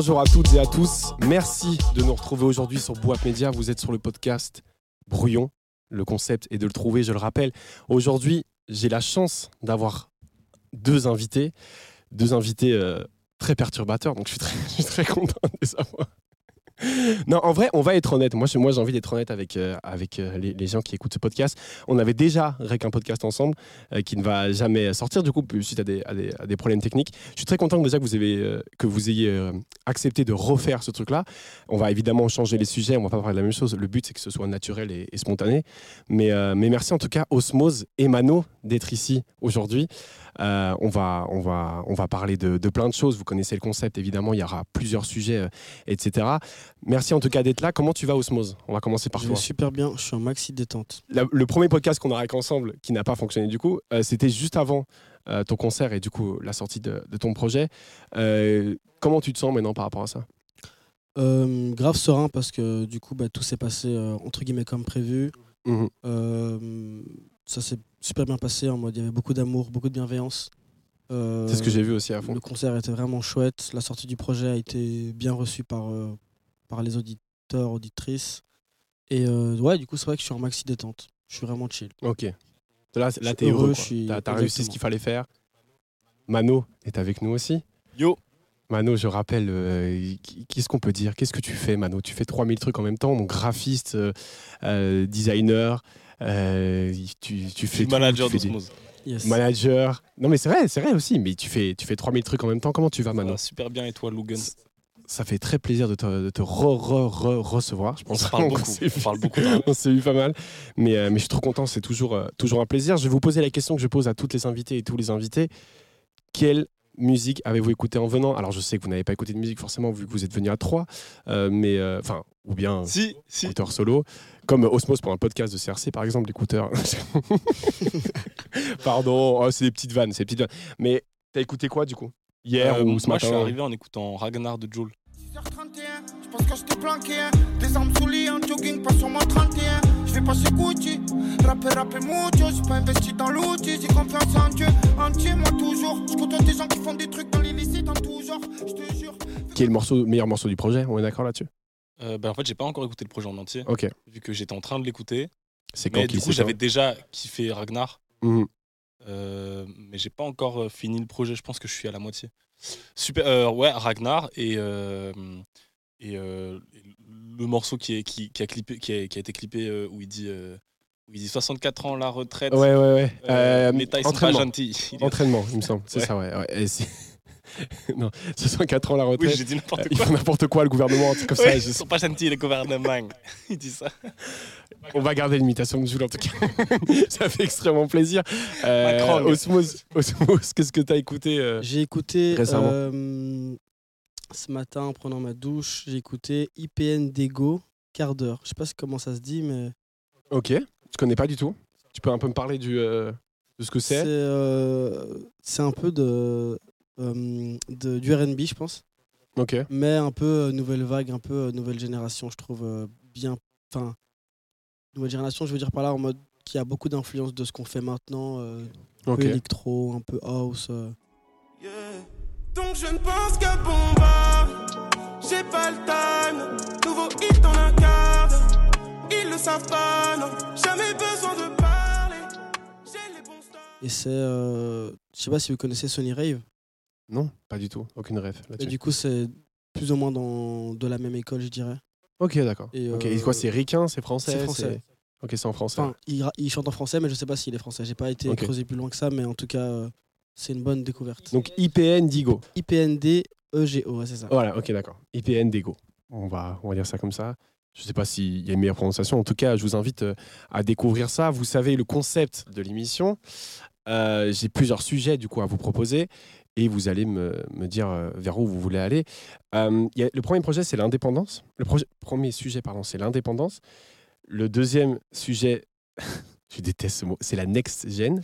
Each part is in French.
Bonjour à toutes et à tous. Merci de nous retrouver aujourd'hui sur Boîte Média. Vous êtes sur le podcast Brouillon. Le concept est de le trouver, je le rappelle. Aujourd'hui, j'ai la chance d'avoir deux invités, deux invités euh, très perturbateurs, donc je suis très, je suis très content de les avoir. Non, en vrai, on va être honnête. Moi, moi j'ai envie d'être honnête avec, euh, avec euh, les, gens qui écoutent ce podcast. On avait déjà rec un podcast ensemble euh, qui ne va jamais sortir, du coup, suite à des, des- des problèmes techniques. Je suis très content que vous, que vous ayez accepté de refaire ce truc-là. On va évidemment changer les sujets, on va pas parler de la même chose. Le but, c'est que ce soit naturel et, et spontané. Mais, mais merci en tout cas, Osmose et Mano, d'être ici aujourd'hui. Euh, on, va, on, va, on va parler de, de plein de choses. Vous connaissez le concept, évidemment. Il y aura plusieurs sujets, euh, etc. Merci en tout cas d'être là. Comment tu vas, Osmose? On va commencer par Je toi. vais super bien, je suis en maxi détente. La- le premier podcast qu'on a avec ensemble, qui n'a pas fonctionné du coup, euh, c'était juste avant ton concert et du coup la sortie de, de ton projet. Comment tu te sens maintenant par rapport à ça? Grave serein parce que du coup bah, tout s'est passé entre guillemets comme prévu. Euh, ça s'est super bien passé en mode il y avait beaucoup d'amour, beaucoup de bienveillance. Euh, C'est ce que j'ai vu aussi à fond. Le concert était vraiment chouette. La sortie du projet a été bien reçue par, euh, par les auditeurs, auditrices. Et euh, ouais, du coup, c'est vrai que je suis en maxi détente. Je suis vraiment chill. Ok. Là, là t'es heureux. heureux, quoi. je suis- T'as t'as réussi ce qu'il fallait faire. Mano est avec nous aussi. Yo. Mano, je rappelle, euh, qu'est-ce qu'on peut dire? Qu'est-ce que tu fais, Mano? Tu fais 3000 trucs en même temps, donc graphiste, euh, euh, designer, euh, tu, tu fais tout, manager tu fais des- d'Osmose. Yes. Manager. Non, mais c'est vrai, c'est vrai aussi. Mais tu fais, tu fais 3000 trucs en même temps. Comment tu vas, Mano va super bien et toi, Logan Ça fait très plaisir de te, de te re, re, re- recevoir. Je pense parle beaucoup. On parle beaucoup. la- On s'est vu pas mal. Mais, euh, mais je suis trop content. C'est toujours, euh, toujours un plaisir. Je vais vous poser la question que je pose à toutes les invités et tous les invités. Quelle musique avez-vous écouté en venant? Alors, je sais que vous n'avez pas écouté de musique forcément vu que vous êtes venu à trois. euh, mais euh, enfin, ou bien Si, solo, comme Osmos pour un podcast de CRC par exemple, l'écouteur. Pardon, oh, c'est des petites vannes, c'est des petites vannes. Mais t'as écouté quoi du coup? Hier Euh, ou ce moi, matin je suis arrivé en écoutant Ragnar de Joule. 6h31, je pense que je t'ai planqué hein. Des armes sous lit, en jogging, pas sur mon 31 Je vais passer Gucci, rapper, rapper mucho J'ai pas investi dans l'outil, j'ai confiance en Dieu Entier, moi toujours, je côtoie des gens qui font des trucs dans l'illicite en tout genre Je te jure Qui est le morceau, meilleur morceau du projet On est d'accord là-dessus? Euh, ben, en fait, j'ai pas encore écouté le projet en entier, Ok. vu que j'étais en train de l'écouter. C'est quand Mais du coup, j'avais déjà kiffé Ragnar. Mhm. Euh, mais j'ai pas encore euh, fini le projet. Je pense que je suis à la moitié. Super. euh, ouais, Ragnar et euh, et le morceau qui est qui, qui a clippé qui a, qui a été clippé où il dit où il dit 64 ans la retraite. Ouais, ouais, ouais. Tailles sont pas entraînement. gentilles. Il est- Entraînement, il me semble. C'est Ouais. ça, ouais. ouais. Et non, 64 ans la Oui, retraite. j'ai dit n'importe il quoi. fait n'importe quoi, le gouvernement, comme Oui, ça. ils je- sont pas gentils les gouvernements. il dit ça. On va garder l'imitation de Jules en tout cas. ça fait extrêmement plaisir. Euh, Macron. Osmose, Osmose, qu'est-ce que t'as écouté euh J'ai écouté Récemment. euh, ce matin en prenant ma douche, j'ai écouté IPN Dego, quart d'heure. Je sais pas comment ça se dit, mais Ok, je connais pas du tout. Tu peux un peu me parler du, euh, de ce que c'est? C'est euh, un peu de, de du R&B, je pense. Ok. mais un peu euh, nouvelle vague, un peu euh, nouvelle génération, je trouve euh, bien. Enfin, nouvelle génération, je veux dire par là en mode qui a beaucoup d'influence de ce qu'on fait maintenant, euh, un Ok. peu électro, un peu house. euh. Yeah. Donc je ne pense qu'à Bomba J'ai pas le time Nouveau hit en un quart. Ils le savent pas, non Jamais besoin de parler J'ai les bons stars Et c'est, euh, je sais pas si vous connaissez Sony Rave, Non, pas du tout. Aucune rêve et là-dessus. du coup c'est plus ou moins dans de la même école, je dirais. Ok, d'accord. Et, Ok, euh, et quoi, c'est ricain, c'est français c'est français. Ok, c'est en français. Enfin, il, ra- il chante en français, mais je sais pas s'il est français. J'ai pas été Ok. creusé plus loin que ça, mais en tout cas, euh, c'est une bonne découverte. Donc IPN Digo. IPND EGO, ouais, c'est ça. Voilà, ok, d'accord. IPN Digo. On va, on va dire ça comme ça. Je ne sais pas s'il y a une meilleure prononciation. En tout cas, je vous invite euh, à découvrir ça. Vous savez le concept de l'émission. Euh, J'ai plusieurs sujets du coup à vous proposer et vous allez me, me dire euh, vers où vous voulez aller. Euh, il y a- le premier projet, c'est l'indépendance. Le projet- premier sujet, pardon, c'est l'indépendance. Le deuxième sujet, je déteste ce mot, c'est la next gen.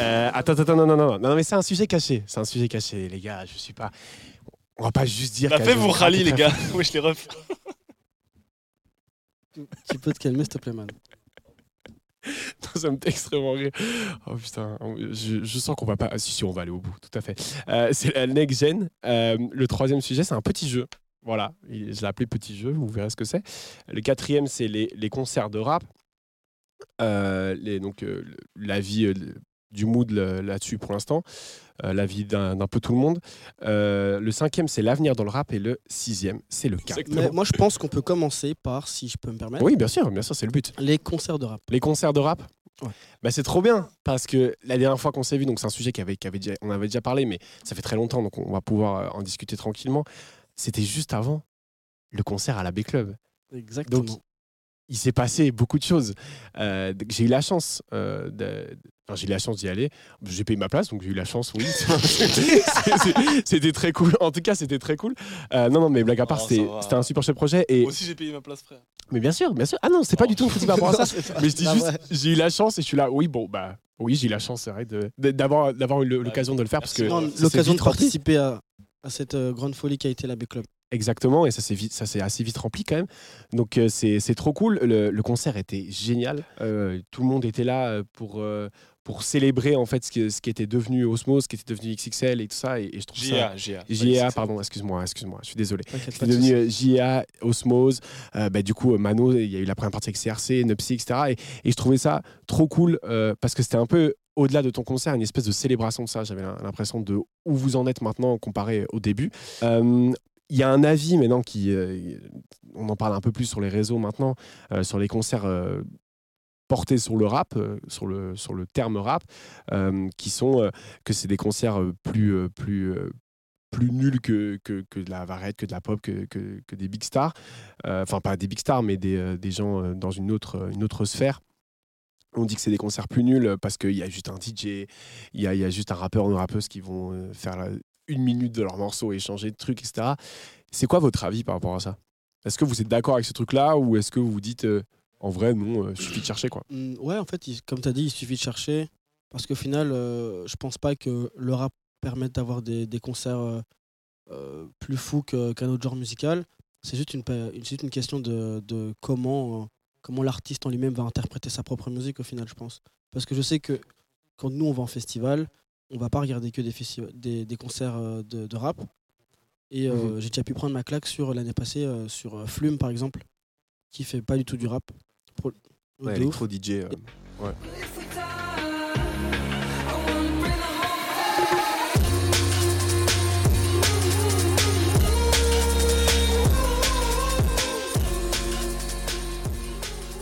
Euh, attends, attends, non, non, non, non, non, mais c'est un sujet caché. C'est un sujet caché, les gars. Je suis pas. On va pas juste dire. La joue vous très, rallye, les gars. Wesh, les refs. Tu peux te calmer, s'il te plaît, man. Ça me fait extrêmement rire. Oh putain, je, sens qu'on va pas. Ah, si, si, on va aller au bout, tout à fait. Euh, c'est la next gen. Euh, le troisième sujet, c'est un petit jeu. Voilà, il- je l'ai appelé petit jeu, vous verrez ce que c'est. Le quatrième, c'est les, les concerts de rap. Euh, les, donc, euh, le- la vie du mood là-dessus pour l'instant, la vie d'un peu tout le monde. Euh, le cinquième, c'est l'avenir dans le rap. Et le sixième, c'est le cas. Mais moi, je pense qu'on peut commencer par, si je peux me permettre, Oui, bien sûr, bien sûr, c'est le but. les concerts de rap. Les concerts de rap Ouais. bah, c'est trop bien parce que la dernière fois qu'on s'est vu, donc c'est un sujet qui avait, déjà, on avait déjà parlé, mais ça fait très longtemps, donc on va pouvoir euh, en discuter tranquillement. C'était juste avant le concert à la B Club. Exactement. Donc, il s'est passé beaucoup de choses. Euh, j'ai eu la chance euh, j'ai eu la chance d'y aller. J'ai payé ma place, donc j'ai eu la chance, oui. C'était très cool. En tout cas, c'était très cool. Euh, non, non, mais blague à part, Oh, c'était un super chouette projet. Et, Moi aussi, j'ai payé ma place, frère. mais bien sûr, bien sûr. Ah non, c'est pas Oh. du tout une critique par rapport à ça. Non, Mais je dis juste, ouais. j'ai eu la chance et je suis là. Oui, bon, bah, oui, j'ai eu la chance, c'est vrai, d'avoir d'avoir eu l'occasion de le faire parce que L'occasion de participer à, à cette euh, grande folie qui a été la B-Club. Exactement, et ça s'est assez vite rempli quand même. Donc euh, c'est c'est trop cool. Le, le concert était génial. Euh, tout le monde était là pour euh, pour célébrer en fait ce qui, ce qui était devenu Osmos, ce qui était devenu XXL et tout ça. Et, et je trouve ça. JA, pardon, excuse-moi, excuse-moi, je suis désolé. De devenu euh, JA, Osmose, euh, bah, du coup euh, Mano, il y a eu la première partie avec CRC, Nupsi, etc. Et, et je trouvais ça trop cool euh, parce que c'était un peu au-delà de ton concert, une espèce de célébration de ça. J'avais l'impression de où vous en êtes maintenant comparé au début. Euh, il y a un avis maintenant qui, euh, on en parle un peu plus sur les réseaux maintenant, euh, sur les concerts euh, portés sur le rap, euh, sur, le, sur le terme rap, euh, qui sont euh, que c'est des concerts plus, plus, plus nuls que, que, de la varette, que de la pop, que, que, des big stars. Enfin, pas des big stars, mais des, des gens dans une autre, une autre sphère. On dit que c'est des concerts plus nuls parce qu'il y a juste un DJ, il y a, y a juste un rappeur ou une rappeuse qui vont faire une minute de leur morceau et changer de truc, etc. C'est quoi votre avis par rapport à ça? Est-ce que vous êtes d'accord avec ce truc-là ou est-ce que vous vous dites en vrai, non, euh, suffit de chercher quoi Mm, Ouais, en fait, il- comme tu as dit, il suffit de chercher. Parce qu'au final, euh, je pense pas que le rap permette d'avoir des, des concerts euh, plus fous qu'un autre genre musical. C'est juste une, juste une question de, de comment, comment l'artiste en lui-même va interpréter sa propre musique au final, je pense. Parce que je sais que quand nous, on va en festival, on va pas regarder que des, des, des concerts de, de rap. Et euh, Mhm. j'ai déjà pu prendre ma claque sur l'année passée sur Flume, par exemple, qui fait pas du tout du rap. Pro- de ouf. DJ. euh, ouais.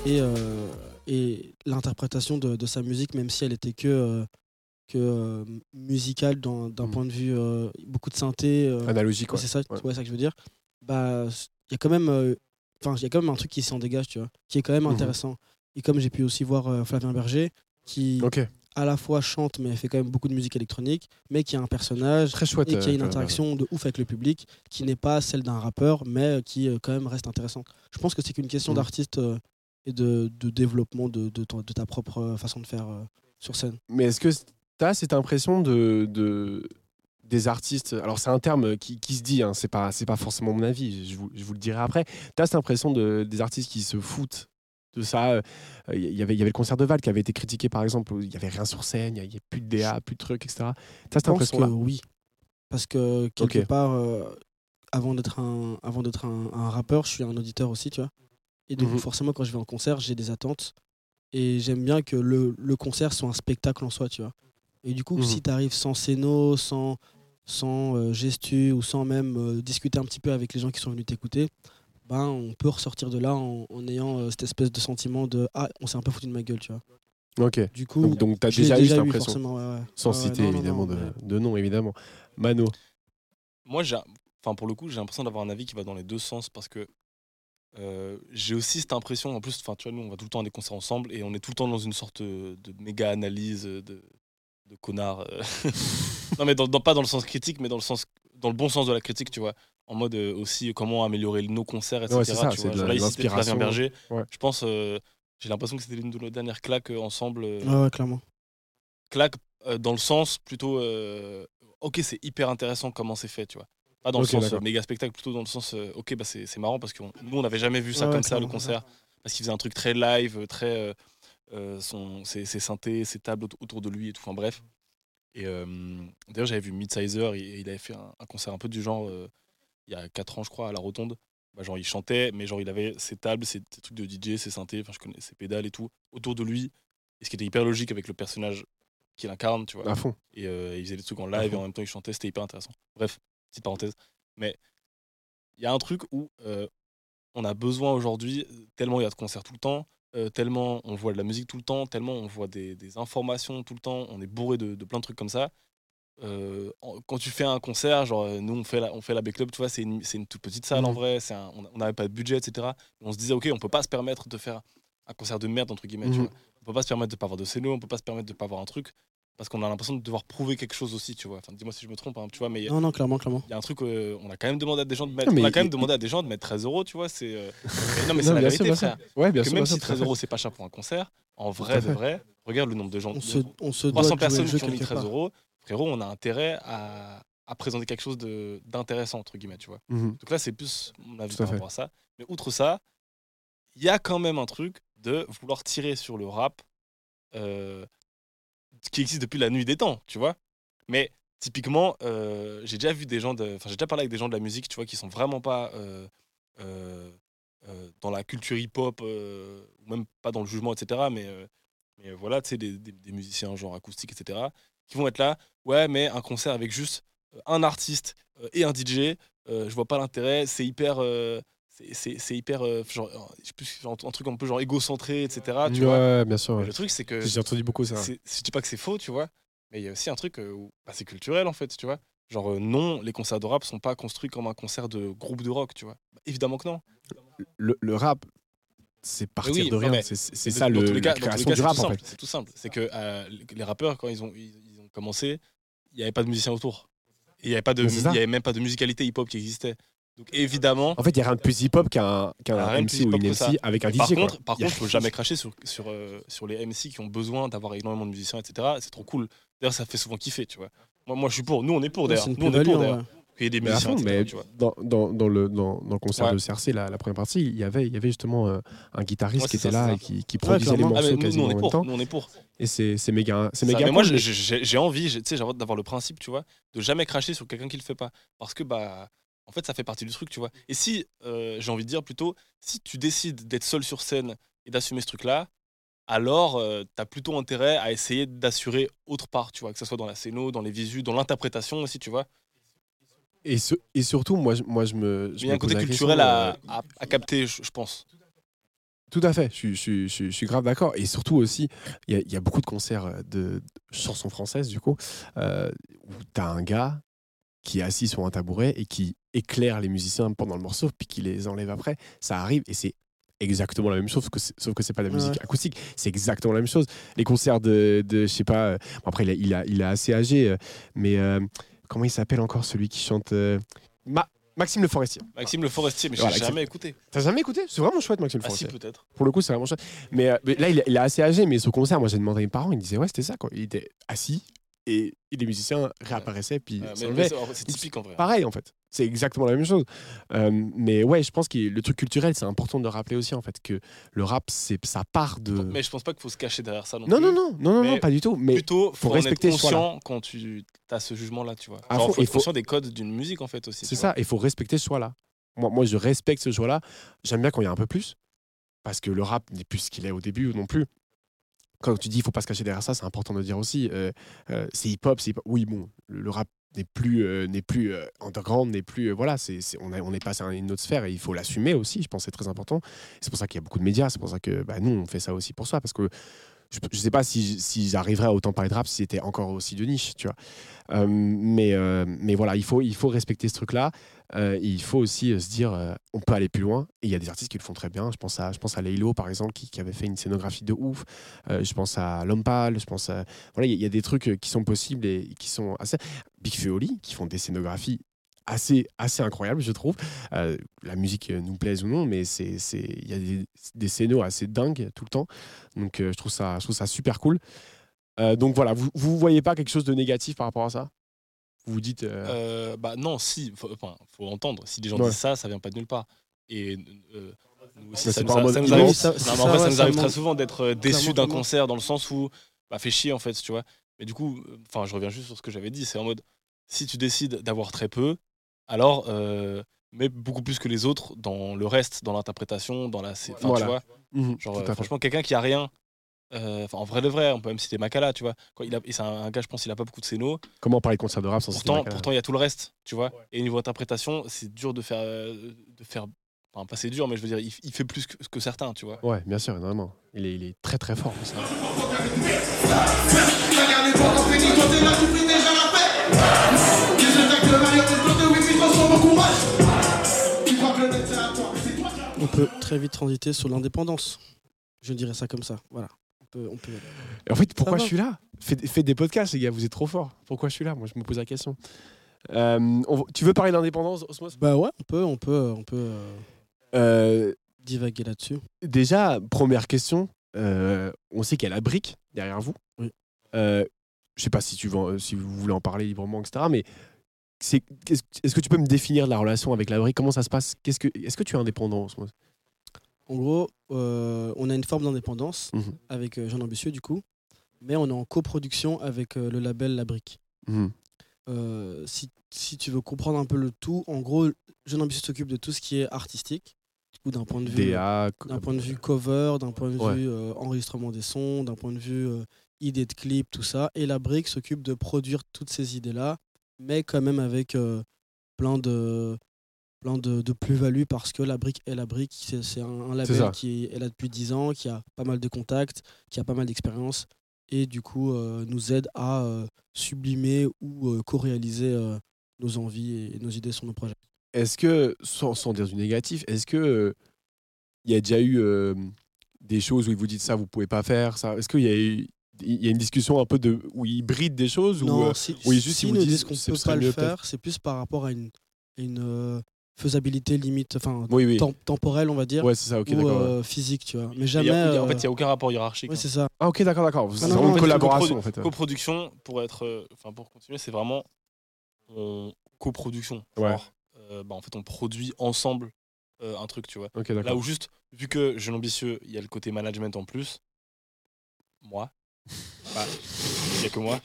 et, euh, et l'interprétation de, de sa musique, même si elle était que, euh, que euh, d'un Mhm. point de vue euh, beaucoup de synthé. euh, Analogique, c'est ça, Ouais. ouais, ça que je veux dire. Bah, il y a quand même, euh, enfin, il y a quand même un truc qui s'en dégage, tu vois, qui est quand même Mhm. intéressant. Et comme j'ai pu aussi voir euh, Flavien Berger, qui à la fois chante, mais fait quand même beaucoup de musique électronique, mais qui a un personnage très chouette. et qui a euh, une interaction de ouf avec le public, qui n'est pas celle d'un rappeur, mais qui euh, quand même reste intéressante. Je pense que c'est qu'une question Mhm. d'artiste et de, de développement de, de, ton- de ta propre façon de faire sur scène. Mais est-ce que tu as cette impression de, de- des artistes Alors, c'est un terme qui, qui se dit, hein, c'est pas, pas forcément mon avis, je vous, je vous le dirai après. Tu as cette impression de, des artistes qui se foutent de ça euh, Il y, avait, il y avait le concert de Val qui avait été critiqué, par exemple, où il n'y avait rien sur scène, il n'y avait plus de DA, plus de trucs, etc. Tu as cette impression-là? oui. Parce que quelque part, euh, avant d'être un, avant d'être un, un rappeur, je suis un auditeur aussi, tu vois. Et donc Mhm. forcément, quand je vais en concert, j'ai des attentes. Et j'aime bien que le, le concert soit un spectacle en soi, tu vois. Et du coup, Mhm. si tu arrives sans scéno, sans, sans euh, gestu ou sans même euh, discuter un petit peu avec les gens qui sont venus t'écouter, ben, on peut ressortir de là en, en ayant euh, cette espèce de sentiment de Ah, on s'est un peu foutu de ma gueule, tu vois. Ok. Du coup, Donc, donc tu as l'ai déjà eu cette impression, forcément, ouais, ouais. sans Ouais, ouais, citer non, non, évidemment non, de, mais- de nom, évidemment. Mano, Moi, j'ai, enfin pour le coup, j'ai l'impression d'avoir un avis qui va dans les deux sens parce que euh, j'ai aussi cette impression. En plus, enfin, tu vois, nous, on va tout le temps à des concerts ensemble et on est tout le temps dans une sorte de méga analyse de, de connard. euh. non, mais dans, dans- pas dans le sens critique, mais dans le sens, dans le bon sens de la critique, tu vois. En mode euh, aussi comment améliorer nos concerts, etc. Ouais, c'est ça, tu c'est vois. de Genre la- là, Flavien l'inspiration. Berger. Ouais. Je pense, euh, j'ai l'impression que c'était l'une de nos dernières claques ensemble. euh, Ouais, ouais, clairement. claque euh, dans le sens plutôt euh, ok c'est hyper intéressant comment c'est fait tu vois pas dans le sens d'accord. euh, méga spectacle plutôt dans le sens euh, ok bah c'est c'est marrant parce que on- nous on n'avait jamais vu ça Ouais, comme ouais, ça le concert parce qu'il faisait un truc très live très son, ses, ses synthés, ses tables aut- autour de lui et tout. Enfin bref. Et euh, d'ailleurs, j'avais vu Midsizer, et il avait fait un, un concert un peu du genre euh, il y a 4 ans, je crois, à la Rotonde. Bah, genre, il chantait, mais genre, il avait ses tables, ses, ses trucs de DJ, ses synthés, enfin, je connais ses pédales et tout, autour de lui. Et ce qui était hyper logique avec le personnage qu'il incarne, tu vois. À fond. Et euh, il faisait des trucs en live et en même temps il chantait, c'était hyper intéressant. Bref, petite parenthèse. Mais il y a un truc où euh, on a besoin aujourd'hui, tellement il y a de concerts tout le temps, euh, tellement on voit de la musique tout le temps, tellement on voit des, des informations tout le temps, on est bourré de, de plein de trucs comme ça. Euh, quand tu fais un concert, genre euh, nous on fait la, on fait la B-Club, tu vois, c'est une, une toute petite salle en Mhm. vrai, un- on n'avait pas de budget, etc. on se disait, ok, on peut pas se permettre de faire un concert de merde, entre guillemets, tu Mhm. vois. On peut pas se permettre de pas avoir de scéno, on peut pas se permettre de pas avoir un truc, parce qu'on a l'impression de devoir prouver quelque chose aussi, tu vois. Enfin, dis-moi si je me trompe, hein, tu vois, mais il y a- Non, non, clairement, clairement. il y a un truc, euh, on a quand même demandé à des gens de mettre, Non, mais on a quand même demandé à des gens de mettre 13 euros, tu vois. C'est euh, non, mais c'est la vérité, sûr, frère. Ouais, bien Que sûr. même bien si tout à 13 fait. euros c'est pas cher pour un concert, en vrai de vrai, regarde le nombre de gens, On se, on se doit 300 de jouer personnes qui ont mis quelque 13 part. euros, frérot, on a intérêt à, à présenter quelque chose de- d'intéressant entre guillemets, tu vois. Mhm. Donc là, c'est plus mon avis par rapport à ça. Mais outre ça, il y a quand même un truc de vouloir tirer sur le rap euh, qui existe depuis la nuit des temps, tu vois. Mais typiquement, euh, j'ai déjà vu des gens, de- enfin j'ai déjà parlé avec des gens de la musique, tu vois, qui sont vraiment pas euh, euh, dans la culture hip-hop, même pas dans le jugement, etc. Mais, voilà, tu sais, des, des- musiciens genre acoustiques, etc. Qui vont être là, ouais, mais un concert avec juste un artiste et un DJ, je vois pas l'intérêt, c'est hyper. C'est- hyper. euh, genre, euh, genre, un truc un peu genre égocentré, etc. Tu vois. Bien sûr. Ouais. Le truc, c'est que. J'ai entendu beaucoup ça. c'est- Je dis pas que c'est faux, tu vois, mais il y a aussi un truc euh, où bah, c'est culturel en fait, tu vois. Genre, euh, non, les concerts de rap sont pas construits comme un concert de groupe de rock, tu vois. Bah, évidemment que non. Le, le rap, c'est partir oui, de rien. C'est ça le, cas- la les création cas, du rap en fait. C'est tout simple. C'est que euh, les- rappeurs, quand ils ont, ils, ils ont commencé, il n'y avait pas de musiciens autour. Il n'y avait, pas de il y avait même pas de musicalité hip-hop qui existait. Donc évidemment, En fait, il y a rien de plus hip-hop qu'un plus MC ou une. MC avec un DJ. par quoi. contre, par Il y a- contre, faut jamais cracher sur, sur, euh, sur les MC qui ont besoin d'avoir énormément de musiciens, etc. C'est trop cool. D'ailleurs, ça fait souvent kiffer, tu vois. Moi, moi, je suis pour. Nous, on est pour Ouais, d'ailleurs. Nous, on est pour d'ailleurs. vrai. Qu'il y ait des Mais musiciens, fond, etc., mais tu vois. dans, dans, dans le, dans, dans le concert Ouais. de CRC, la, la première partie, il y avait, il y avait justement euh, un guitariste Ouais, qui était là et qui, qui produisait les clairement. Ah, mais morceaux nous, nous, quasiment on en est même pour. temps. Nous, on est pour. Et c'est c'est méga, c'est méga mais moi, cool. j'ai- j'ai envie, tu sais, j'ai envie d'avoir le principe, tu vois, de jamais cracher sur quelqu'un qui le fait pas. Parce que, bah, en fait, ça fait partie du truc, tu vois. Et si, euh, j'ai envie de dire plutôt, si tu décides d'être seul sur scène et d'assumer ce truc-là, alors euh, t'as plutôt intérêt à essayer d'assurer autre part, tu vois, que ce soit dans la scéno, dans les visus, dans l'interprétation aussi, tu vois. Et, ce- et surtout, moi, je- moi, je me. je Il y a un côté culturel à, euh, à, à capter, je, je pense. Tout à fait, je, suis- je, suis- je, suis- je suis grave d'accord. Et surtout aussi, il y, a- il y a beaucoup de concerts euh, de, de chansons françaises, du coup, euh, où tu as un gars qui est assis sur un tabouret et qui éclaire les musiciens pendant le morceau, puis qui les enlève après. Ça arrive et c'est exactement la même chose, sauf que c'est- sauf que c'est pas de la Ouais. musique acoustique. C'est exactement la même chose. Les concerts de, de je sais pas, euh, bon, après, il, a- il, a- il est assez âgé, euh, mais euh, comment il s'appelle encore celui qui chante Ma- Maxime Le Forestier. Maxime Le Forestier, mais Voilà, j'ai Maxime. jamais écouté. T'as jamais écouté? C'est vraiment chouette, Maxime Le Ah si, Forestier. peut-être. Pour le coup, c'est vraiment chouette. Mais, euh, mais là, il, est- il est assez âgé, mais ce concert, moi, j'ai demandé à mes parents, ils me disaient, ouais, c'était ça, quoi. Il était assis et, les musiciens réapparaissaient, puis Euh, c'est- typique en vrai. Pareil, en fait. C'est exactement la même chose. Euh, mais ouais, je pense que le truc culturel, c'est important de le rappeler aussi, en fait, que le rap, c'est ça part de. Mais je pense pas qu'il faut se cacher derrière ça non, non, plus. non, non, non, pas du tout. Mais Plutôt, faut, faut en respecter être conscient quand tu as ce jugement-là, tu vois. Genre, fond, faut être faut- conscient des codes d'une musique, en fait, aussi. c'est ça, il faut respecter ce choix-là. Moi, moi, je respecte ce choix-là. J'aime bien quand il y a un peu plus, parce que le rap n'est plus ce qu'il est au début non plus. Quand tu dis il faut pas se cacher derrière ça, c'est important de dire aussi. Euh, euh, c'est hip-hop, c'est hip-hop. Oui, bon, le, rap n'est plus, euh, n'est plus underground, n'est plus. voilà, c'est, on, a- on est passé à une autre sphère et il faut l'assumer aussi. Je pense que c'est très important. C'est pour ça qu'il y a beaucoup de médias. C'est pour ça que bah, nous, on fait ça aussi pour ça. Parce que je, je sais pas si, si j'arriverais à autant parler de rap si c'était encore aussi de niche, tu vois. Mais, euh, mais voilà, il faut, il faut respecter ce truc-là. Euh, il faut aussi euh, se dire, on peut aller plus loin. Et il y a des artistes qui le font très bien. Je pense à, je pense à par exemple, qui, avait fait une scénographie de ouf. Je pense à Lompal. Je pense à... Voilà, il y, y a des trucs qui sont possibles et qui sont assez... Big Feoli, qui font des scénographies assez, assez incroyables, je trouve. Euh, la musique euh, nous plaise ou non, mais c'est, c'est... il y a des, des scénos assez dingues tout le temps. Donc euh, je, trouve ça, je trouve ça super cool. Euh, donc voilà, vous ne voyez pas quelque chose de négatif par rapport à ça? Vous vous dites... euh, Euh, bah non, si, faut, enfin, faut entendre. Si des gens Ouais. disent ça, ça vient pas de nulle part. Et euh, Nous aussi, Mais ça c'est nous arrive- ça- très souvent d'être déçu d'un concert dans le sens où bah fait chier en fait, tu vois. Mais du coup, enfin, je reviens juste sur ce que j'avais dit, c'est en mode si tu décides d'avoir très peu, alors euh, mets beaucoup plus que les autres dans le reste, dans l'interprétation, dans la, enfin, Voilà. tu vois. Mhm, Genre, euh, franchement, quelqu'un qui a rien. euh, en vrai de vrai, on peut même citer Makala, tu vois. Quand il a, et c'est un, un gars, je pense, il a pas beaucoup de scénos. Comment parler de concert de rap sans Pourtant, pourtant, il y a tout le reste, tu vois. Et niveau interprétation, c'est dur de faire, de faire. Enfin, pas c'est dur, mais je veux dire, il, il fait plus que, que certains, tu vois. Ouais, bien sûr, énormément. Il est, il est très très fort. pour ça. Peut très vite transiter sur l'indépendance. Je dirais ça comme ça. Voilà. On peut, on peut... Et en fait, pourquoi je suis là? Faites, faites des podcasts, les gars, vous êtes trop forts. Pourquoi je suis là? Moi, je me pose la question. Euh, on tu veux parler d'indépendance, Osmos? Bah ouais, on peut, on peut, on peut euh, Euh, divaguer là-dessus. Déjà, première question. euh, on sait qu'il y a la brique derrière vous. Oui. Je sais pas si, tu veux, si vous voulez en parler librement, etc. Mais est-ce que tu peux me définir la relation avec la brique? Comment ça se passe? Qu'est-ce que, Est-ce que tu es indépendant, Osmos? En gros, euh, on a une forme d'indépendance Mhm. avec euh, Jean Ambitieux, du coup, mais on est en coproduction avec euh, le label La Brique. Mhm. Euh, si, si tu veux comprendre un peu le tout, en gros, Jeune Ambitieux s'occupe de tout ce qui est artistique, coup, d'un point de vue, d'un point de vue cover, d'un point de Ouais. vue enregistrement des sons, d'un point de vue idée de clip, tout ça. Et la brique s'occupe de produire toutes ces idées-là, mais quand même avec plein de plein de, de plus-value parce que la brique est la brique. C'est un, un label qui est là depuis 10 ans, qui a pas mal de contacts, qui a pas mal d'expérience et du coup euh, nous aide à euh, sublimer ou euh, co-réaliser nos envies et nos idées sur nos projets. Est-ce que, sans, sans dire du négatif, est-ce que il y a déjà eu des choses où ils vous dites ça, vous pouvez pas faire ça Est-ce qu'il y a eu il y a une discussion un peu de où ils brident des choses ou Non, si, oui, juste si ils ils vous disent disent qu'on peut pas le faire, c'est plus par rapport à une, une faisabilité limite, enfin Oui, oui. tem- temporelle, on va dire, Ouais, c'est ça, ok, ou ouais. euh, physique, tu vois. Mais jamais. a- en euh, fait, il n'y a aucun rapport hiérarchique. ouais, hein. c'est ça. Ah, ok, d'accord, d'accord. C'est non, vraiment une collaboration, en fait. Coproduction, pour être, euh, enfin pour continuer, c'est vraiment on- coproduction. Ouais. Genre, euh, bah, en fait, on produit ensemble euh, un truc, tu vois. Ok, Là où juste, vu que Jeune Ambitieux, il y a le côté management en plus, moi, bah, n'y a que moi.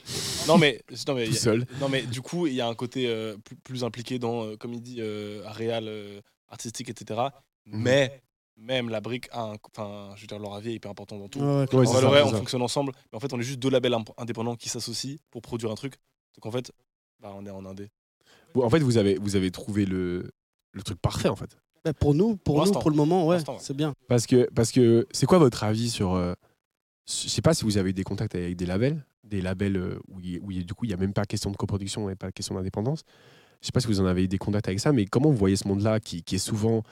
Non mais, non mais, Tout il y a- seul. non mais du coup, il y a un côté euh, plus, plus impliqué dans, euh, comme il dit, euh, réal, euh, artistique, etc. Mhm. Mais même la brique a un, enfin, je veux dire, leur avis est hyper important dans tout. Ouais, ouais, c'est vrai, on fonctionne ensemble, mais en fait, on est juste deux labels imp- indépendants qui s'associent pour produire un truc. Donc en fait, bah, on est en indé. En fait, vous avez, vous avez trouvé le, le truc parfait, en fait. Bah, pour nous, pour, Pour nous, pour le moment, ouais. c'est bien. Parce que, parce que c'est quoi votre avis sur. euh, je sais pas si vous avez eu des contacts avec des labels, des labels euh, où, il- du coup il n'y a même pas question de coproduction et pas question d'indépendance. Je sais pas si vous en avez eu des contacts avec ça, mais comment vous voyez ce monde-là qui, est souvent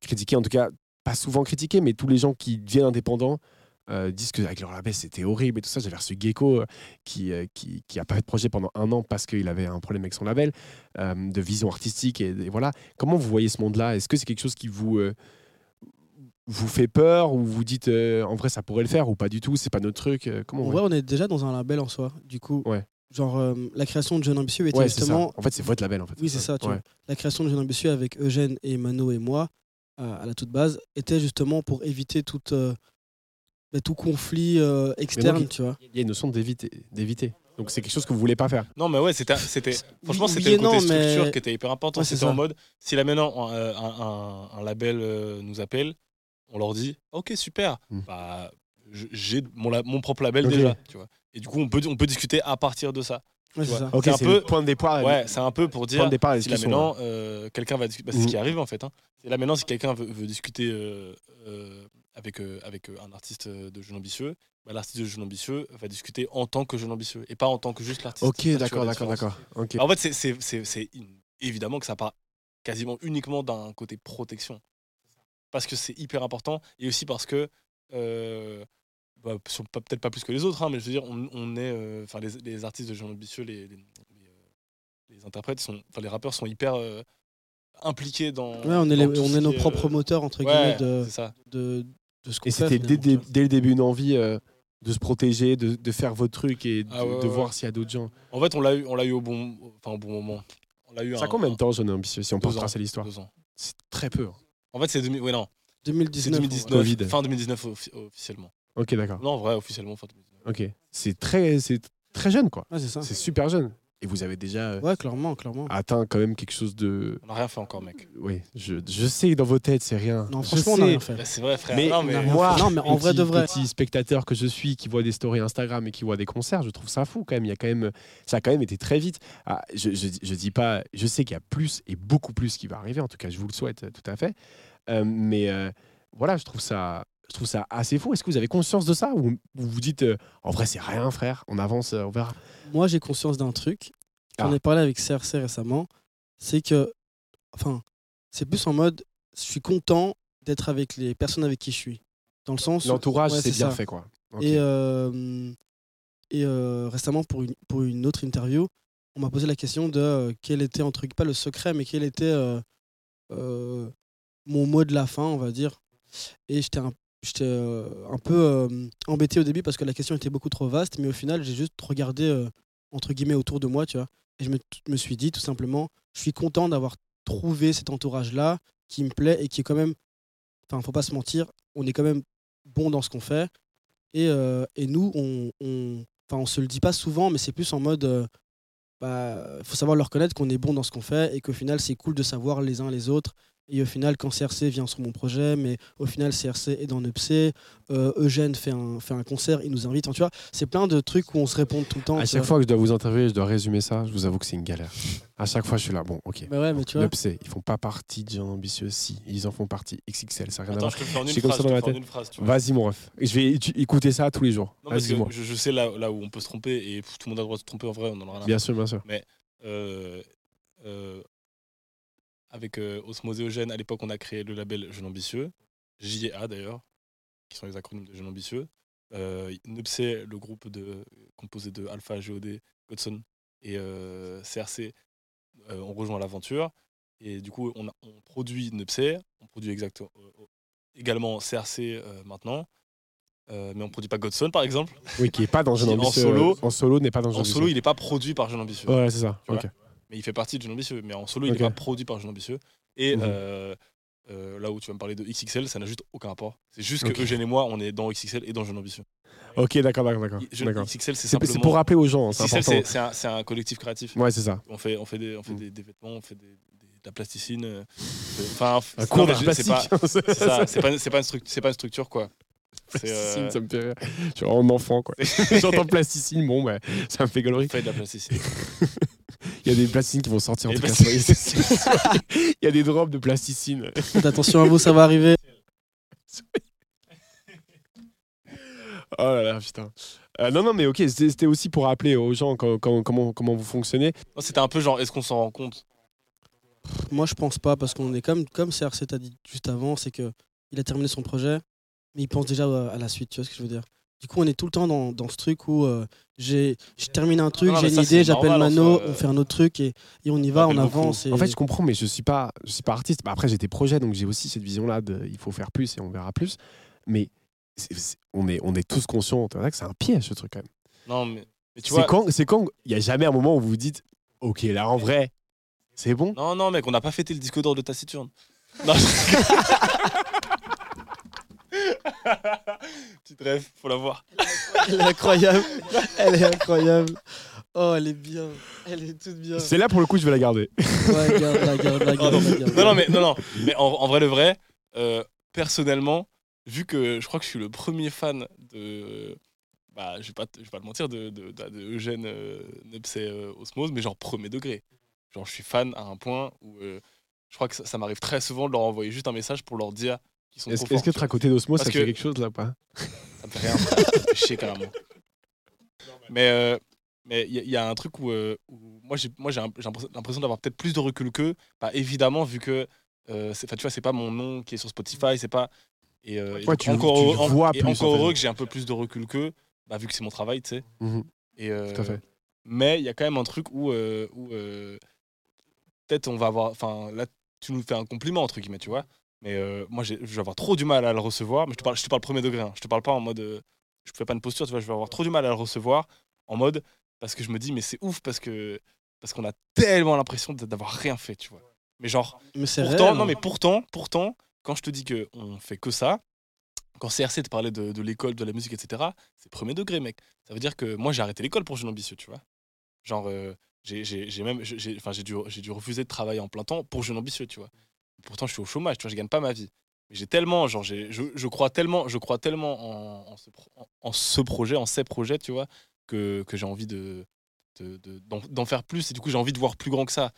critiqué, en tout cas pas souvent critiqué, mais tous les gens qui deviennent indépendants euh, disent qu'avec leur label c'était horrible et tout ça. J'avais reçu Gecko euh, qui, euh, qui, qui a pas fait de projet pendant un an parce qu'il avait un problème avec son label, euh, de vision artistique et, voilà. Comment vous voyez ce monde-là? Est-ce que c'est quelque chose qui vous euh, vous fait peur ou vous dites euh, en vrai ça pourrait le faire ou pas du tout, c'est pas notre truc euh, Comment En vrai, on est déjà dans un label en soi. Du coup, Ouais. genre, euh, la création de Jeune Ambitieux était Ouais, justement. En fait, c'est votre label en fait. Oui, c'est ça, tu Ouais. vois. La création de Jeune Ambitieux avec Eugène et Mano et moi, euh, à la toute base, était justement pour éviter toute, euh, bah, tout conflit euh, externe, tu vois. Il y a une notion d'éviter. d'éviter. Donc c'est quelque chose que vous voulez pas faire. Non, mais ouais, c'était, franchement, Oui c'était et le côté non, mais- structure qui était hyper important. Ouais, c'est c'était en mode, si là maintenant un, un- un- un label euh, nous appelle, on leur dit, ok, super, Mm. bah, j'ai mon, propre label déjà, tu vois. Et du coup, on peut, on peut discuter à partir de ça. Ouais, c'est un peu- le point de départ. Ouais, c'est un peu pour point dire, de départ. si là maintenant, euh, quelqu'un va discuter, bah, c'est ce qui arrive en fait. hein. Là maintenant, si quelqu'un veut, veut discuter euh, euh, avec, euh, avec un artiste de Jeune Ambitieux, bah, l'artiste de Jeune Ambitieux va discuter en tant que Jeune Ambitieux et pas en tant que juste l'artiste. Ok, d'accord, d'accord, d'accord. Ok. En fait, c'est- évidemment que ça part quasiment uniquement d'un côté protection. Parce que c'est hyper important et aussi parce que, euh, bah, peut-être pas plus que les autres, hein, mais je veux dire, on, on est. euh, Enfin, les, les artistes de Jean Ambitieux, les, les, les, les interprètes, sont, enfin, les rappeurs sont hyper euh, impliqués dans. Ouais, on est, dans on est nos propres euh, moteurs, entre ouais, guillemets, de, c'est ça. de, de ce qu'on Et c'était dès, le début une envie euh, de se protéger, de, de faire votre truc et de, Ah ouais, de ouais, voir s'il y a d'autres gens. En fait, on l'a eu, on l'a eu au bon, enfin, au bon moment. On l'a eu Ça un- combien de temps, jeune ambitieux, si on peut retracer l'histoire deux ans. C'est très peu. hein. En fait, c'est 2000. Ouais, non. C'est 2019. 2019, Covid. fin 2019 offi- officiellement. Ok, d'accord. Non, en vrai, officiellement fin 2019. Ok. C'est très, c'est très jeune, quoi. Ouais, c'est ça. C'est super jeune. Et vous avez déjà euh, Ouais, clairement, clairement. atteint quand même quelque chose de. On n'a rien fait encore, mec. Oui, je, je sais que dans vos têtes, c'est rien. Non, Je franchement, on n'a rien fait. Bah, c'est vrai, frère. Mais, non, on a mais moi. Non, mais en vrai petit- de vrai. petit spectateur que je suis, qui voit des stories Instagram et qui voit des concerts, je trouve ça fou quand même. Il y a quand même, ça a quand même été très vite. Ah, je, je, je dis pas, je sais qu'il y a plus et beaucoup plus qui va arriver. En tout cas, je vous le souhaite euh, tout à fait. Euh, mais euh, voilà, je trouve ça, je trouve ça assez fou. Est-ce que vous avez conscience de ça ou vous vous dites, euh, en vrai, c'est rien, frère. On avance, on verra. Moi, j'ai conscience d'un truc. J'en Ah. ai parlé avec CRC récemment. C'est que, enfin, c'est plus en mode, je suis content d'être avec les personnes avec qui je suis. Dans le sens. L'entourage, Ouais, c'est bien ça. fait, quoi. Et, euh, et euh, récemment, pour une, pour une autre interview, on m'a posé la question de euh, quel était, entre guillemets, pas le secret, mais quel était mon mot de la fin, on va dire. Et j'étais un, j'étais, un peu embêté au début parce que la question était beaucoup trop vaste, mais au final, j'ai juste regardé, entre guillemets, autour de moi, tu vois. Et je me, suis dit, tout simplement, je suis content d'avoir trouvé cet entourage-là qui me plaît et qui est quand même, enfin, faut pas se mentir, on est quand même bon dans ce qu'on fait. Et, euh, nous, on, on se le dit pas souvent, mais c'est plus en mode, euh, bah, faut savoir le reconnaître qu'on est bon dans ce qu'on fait et qu'au final, c'est cool de savoir les uns les autres. Et au final, quand CRC vient sur mon projet, mais au final, CRC est dans Nepsé, euh, Eugène fait un, fait un concert, il nous invite. Enfin, tu vois, c'est plein de trucs où on se répond tout le temps. À chaque vois. fois que je dois vous interviewer, je dois résumer ça. Je vous avoue que c'est une galère. À chaque fois, je suis là. Bon, ok. Mais ouais, mais tu vois, L'upsé, ils font pas partie de gens ambitieux. Si, ils en font partie. XXL, ça n'a rien à voir. je comme phrase. ça dans ma tête. Vas-y, mon ref. Je vais écouter ça tous les jours. Non, parce Vas-y, que moi. je, je sais là, là où on peut se tromper et tout le monde a le droit de se tromper en vrai, on en aura rien à Bien sûr, bien sûr. euh, euh, avec euh, Osmose et Eugène, à l'époque, on a créé le label Jeune Ambitieux, JA d'ailleurs, qui sont les acronymes de Jeune Ambitieux. Euh, le groupe de, composé de Alpha, GOD, Godson et euh, CRC, euh, on rejoint l'aventure. Et du coup, on, a- on produit Nupsé, on produit exactement, euh, également CRC maintenant. Euh, mais on produit pas Godson par exemple. Oui, qui est pas dans Jeune en Ambitieux. solo. En solo, n'est pas dans Jeune En solo, il n'est pas produit par Jeune Ambitieux. Ouais, c'est ça. Mais il fait partie de Jeune Ambitieux. Mais en solo, il n'est pas produit par Jeune Ambitieux. Et Mhm. euh, euh, là où tu vas me parler de XXL, ça n'a juste aucun rapport. C'est juste que. Eugène et moi, on est dans XXL et dans Jeune Ambitieux. Ok, d'accord, d'accord. XXL, c'est simplement. c'est pour rappeler aux gens, c'est XXL, c'est- un, collectif créatif. Ouais, c'est ça. On fait, on fait, des, on fait Mm. des, des vêtements, on fait des, des- de la plasticine. euh, Enfin, Un cours d'art c'est plastique. pas, c'est pas, c'est pas, une pas structure, quoi. Plasticine, euh, ça me fait rire. Je suis vraiment un enfant, quoi. J'entends plasticine, bon, bah, ça me fait on galerie. fait de la plasticine. Il y a des plasticines qui vont sortir en tout cas. plasticine. Il y a des drops de plasticine. faites attention à vous, ça va arriver. Oh là là, putain. Euh, non, non, mais ok, c'était aussi pour rappeler aux gens co- co- comment, comment vous fonctionnez. Non, C'était un peu genre, est-ce qu'on s'en rend compte? Moi, je pense pas, parce qu'on est comme, comme CRC t'a dit juste avant, c'est que il a terminé son projet, mais il pense déjà à la suite, tu vois ce que je veux dire? Du coup, on est tout le temps dans, dans ce truc où euh, j'ai je termine un truc, j'ai une ça, idée, j'appelle Mano, soi, euh. on fait un autre truc et, et on y va, on avance. Et... En fait, je comprends, mais je suis pas, je suis pas artiste. Bah, après, j'ai des projets, donc j'ai aussi cette vision-là de il faut faire plus et on verra plus. Mais on, est, on est tous conscients c'est vrai que c'est un piège, ce truc, quand même. Non, mais, mais tu C'est vois. quand, c'est quand il y a jamais un moment où vous vous dites, ok, là, en vrai, c'est bon? Non, non, mec, on n'a pas fêté le disque d'or de Taciturne. Non. Petite rêve, faut la voir. Elle est incroyable, elle est incroyable. Oh, elle est bien, elle est toute bien. C'est là pour le coup, je vais la garder. Ouais, garde-la, garde-la, Oh, garde-la, non. Non, non, mais, non, non. mais en, en vrai, le vrai, euh, personnellement, vu que je crois que je suis le premier fan de. Bah, je vais pas, te- je vais pas le mentir, de, de, de, de Eugène euh, Nepsé euh, Osmose, mais genre premier degré. Genre, je suis fan à un point où euh, je crois que ça, ça m'arrive très souvent de leur envoyer juste un message pour leur dire sont Est-ce trop est-ce que être à côté d'Osmo, ça Parce fait que- quelque chose là ou pas? Ça me fait rien, ça me fait chier carrément. Mais euh, mais il y, a- il y a un truc où, euh, où moi j'ai moi j'ai un- j'ai l'impression l'impression d'avoir peut-être plus de recul qu'eux. Bah évidemment vu que euh, c'est tu vois c'est pas mon nom qui est sur Spotify, c'est pas et, euh, et Ouais, donc tu- encore tu heureux- en- vois et plus, en encore fait. heureux que j'ai un peu plus de recul qu'eux, bah vu que c'est mon travail, tu sais. Mhm, Et euh, Tout à fait. mais il y a quand même un truc où, euh, où euh, peut-être on va avoir. Enfin, là, tu nous fais un compliment, entre guillemets, tu vois. Mais euh, moi, je vais avoir trop du mal à le recevoir. Mais je te parle, je te parle premier degré. hein. Je te parle pas en mode. euh, je fais pas une posture, tu vois. Je vais avoir trop du mal à le recevoir en mode. Parce que je me dis, mais c'est ouf, parce que parce qu'on a tellement l'impression d'avoir rien fait, tu vois. Mais genre, Mais c'est pourtant, non, hein. mais pourtant, pourtant, quand je te dis qu'on fait que ça, quand CRC te parlait de, de l'école, de la musique, etc., c'est premier degré, mec. Ça veut dire que moi, j'ai arrêté l'école pour Jeune Ambitieux, tu vois. Genre, euh, j'ai même j'ai- j'ai- enfin, j'ai dû, j'ai dû refuser de travailler en plein temps pour Jeune Ambitieux, tu vois. Pourtant, je suis au chômage, tu vois, je gagne pas ma vie. Mais j'ai tellement, genre, j'ai- je, je crois tellement, je crois tellement en, en ce, pro- en- en ce projet, en ces projets, tu vois, que, que j'ai envie de de- de- d'en d'en faire plus. Et du coup, j'ai envie de voir plus grand que ça.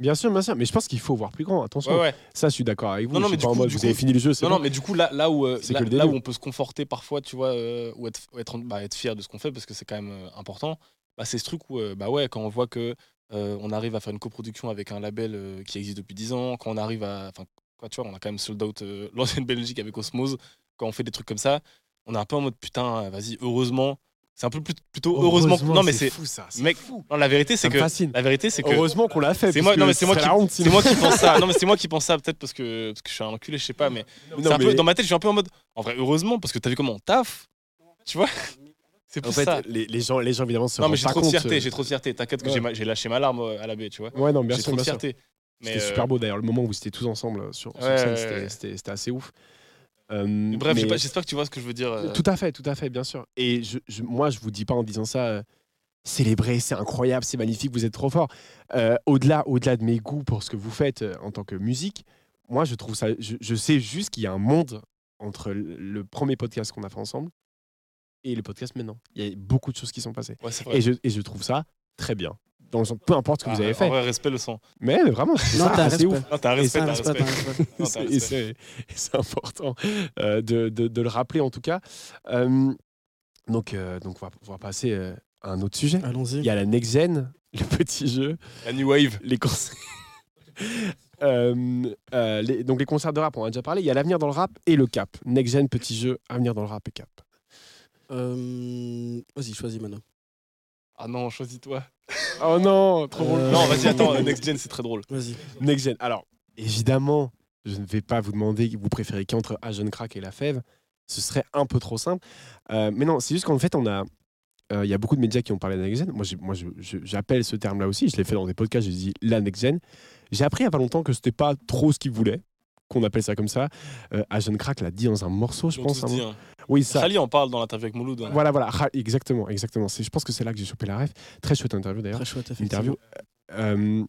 Bien sûr, bien sûr. Mais je pense qu'il faut voir plus grand. Attention. Ouais, ouais. Ça, je suis d'accord avec vous. Non, non, je mais pas du coup- mode, du vous avez fini le jeu, Non, bon. non, mais du coup, là, là, où, euh, là, où début. on peut se conforter parfois, tu vois, euh, ou être, être, bah, être fier de ce qu'on fait, parce que c'est quand même euh, important, bah, c'est ce truc où, euh, bah ouais, quand on voit que euh, on arrive à faire une coproduction avec un label euh, qui existe depuis 10 ans, quand on arrive à. Enfin, quoi, tu vois, on a quand même sold out euh, l'ancienne Belgique avec Osmose, quand on fait des trucs comme ça, on est un peu en mode putain, vas-y, heureusement. C'est un peu plus- plutôt heureusement. non, mais c'est. fou ça. Mec, fou. non, la vérité, c'est que. fascine. La vérité, c'est que. Heureusement qu'on l'a fait. C'est moi- non, mais c'est moi qui- moi qui pense ça. Non, mais c'est moi qui pense ça, peut-être parce que, parce que je suis un enculé, je sais pas, mais Non, c'est un peu mais- dans ma tête, je suis un peu en mode. En vrai, heureusement, parce que t'as vu comment on taffe, tu vois? C'est plus En fait, ça. les, les gens, les gens évidemment se Non, mais j'ai trop de fierté, euh, j'ai trop de fierté. T'inquiète que Ouais. j'ai j'ai lâché ma larme euh, à la baie, tu vois. Ouais, non, bien J'ai sûr, trop de fierté. C'était euh, super beau d'ailleurs, le moment où vous étiez tous ensemble sur, sur Ouais, scène, ouais, c'était- c'était c'était assez ouf. Euh, Bref, mais- j'ai j'espère que tu vois ce que je veux dire. euh. Tout à fait, tout à fait, bien sûr. Et je, je- moi, je vous dis pas en disant ça, célébrez, c'est incroyable, c'est magnifique, vous êtes trop fort. Au-delà, au-delà de mes goûts pour ce que vous faites en tant que musique, moi, je trouve ça, je, je sais juste qu'il y a un monde entre le premier podcast qu'on a fait ensemble et le podcast maintenant. Il y a beaucoup de choses qui sont passées. Ouais, c'est vrai. Et je, et je trouve ça très bien. Dans le sens- peu importe ce que Ah, vous avez En fait. vrai, respect le sang. Mais, mais vraiment, c'est ouf. respect. Non, t'as respect, t'as Respect, c'est important euh, de, de- de le rappeler en tout cas. Euh, donc, euh, donc on, va, va passer à un autre sujet. Il Allons-y. y a la Next Gen, le petit jeu, La New Wave. les concerts. Euh, euh, les- donc les concerts de rap, on en a déjà parlé. Il y a l'avenir dans le rap et le cap. Next Gen, petit jeu, avenir dans le rap et cap. Euh, Vas-y, choisis Mano. Ah non, choisis-toi. Oh non, trop drôle. Euh, Non, vas-y, attends, Next Gen, c'est très drôle. Vas-y. Next Gen. Alors, évidemment, je ne vais pas vous demander vous préférez qui entre Agent Crack et La Fève. Ce serait un peu trop simple. Euh, mais non, c'est juste qu'en fait, on a. euh, Il y a beaucoup de médias qui ont parlé de la Next Gen. Moi, moi je- je- j'appelle ce terme-là aussi. Je l'ai fait dans des podcasts. J'ai dit la Next Gen. J'ai appris il n'y a pas longtemps que c'était pas trop ce qu'ils voulaient, qu'on appelle ça comme ça. Euh, Agent Crack l'a dit dans un morceau, je pense. moment. hein. Oui, ça. Khali en parle dans l'interview avec Mouloud. hein. Voilà, voilà. Exactement, exactement. C'est- Je pense que c'est là que j'ai chopé la ref. Très chouette interview d'ailleurs Très chouette, interview. Euh,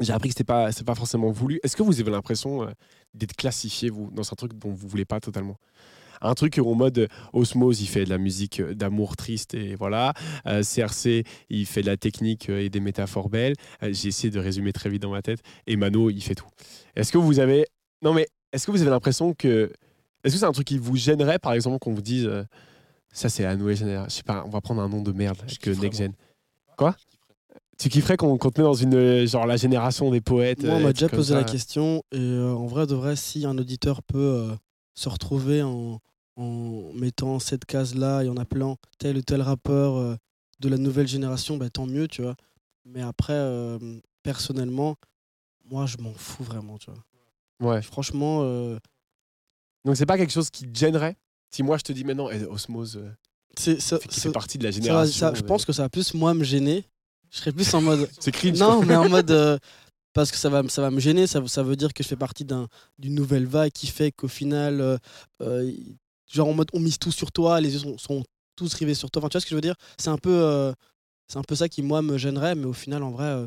j'ai appris que c'était pas, c'est pas forcément voulu. Est-ce que vous avez l'impression euh, d'être classifié vous dans un truc dont vous voulez pas totalement? Un truc en mode euh, Osmose, il fait de la musique d'amour triste et voilà. Euh, CRC, il fait de la technique et des métaphores belles. Euh, J'ai essayé de résumer très vite dans ma tête. Et Mano, il fait tout. Est-ce que vous avez. Non, mais est-ce que vous avez l'impression que. Est-ce que c'est un truc qui vous gênerait, par exemple, qu'on vous dise euh, ça, c'est la nouvelle génération Je sais pas, on va prendre un nom de merde, Je que kifferais, Next moi. Gen. Quoi? Tu kifferais qu'on qu'on te met dans une. euh, genre la génération des poètes Moi, on euh, m'a déjà posé la question. Et euh, en vrai, de vrai, si un auditeur peut euh, se retrouver en, en mettant cette case-là et en appelant tel ou tel rappeur euh, de la nouvelle génération, bah, tant mieux, tu vois. Mais après, euh, personnellement, moi, je m'en fous vraiment, tu vois. Ouais. Franchement, euh, Donc c'est pas quelque chose qui te gênerait Si moi je te dis maintenant, eh, Osmose, euh, c'est, ça, qui fait partie de la génération. ça- je euh, pense que ça va plus, moi, me gêner. Je serais plus en mode. C'est cringe. Non, mais en mode. euh, parce que ça va, ça va me gêner, ça, ça veut dire que je fais partie d'un, d'une nouvelle vague qui fait qu'au final, euh, genre en mode on mise tout sur toi, les yeux sont, sont tous rivés sur toi. Enfin, tu vois ce que je veux dire? C'est un peu, euh, c'est un peu ça qui moi me gênerait, mais au final, en vrai, euh,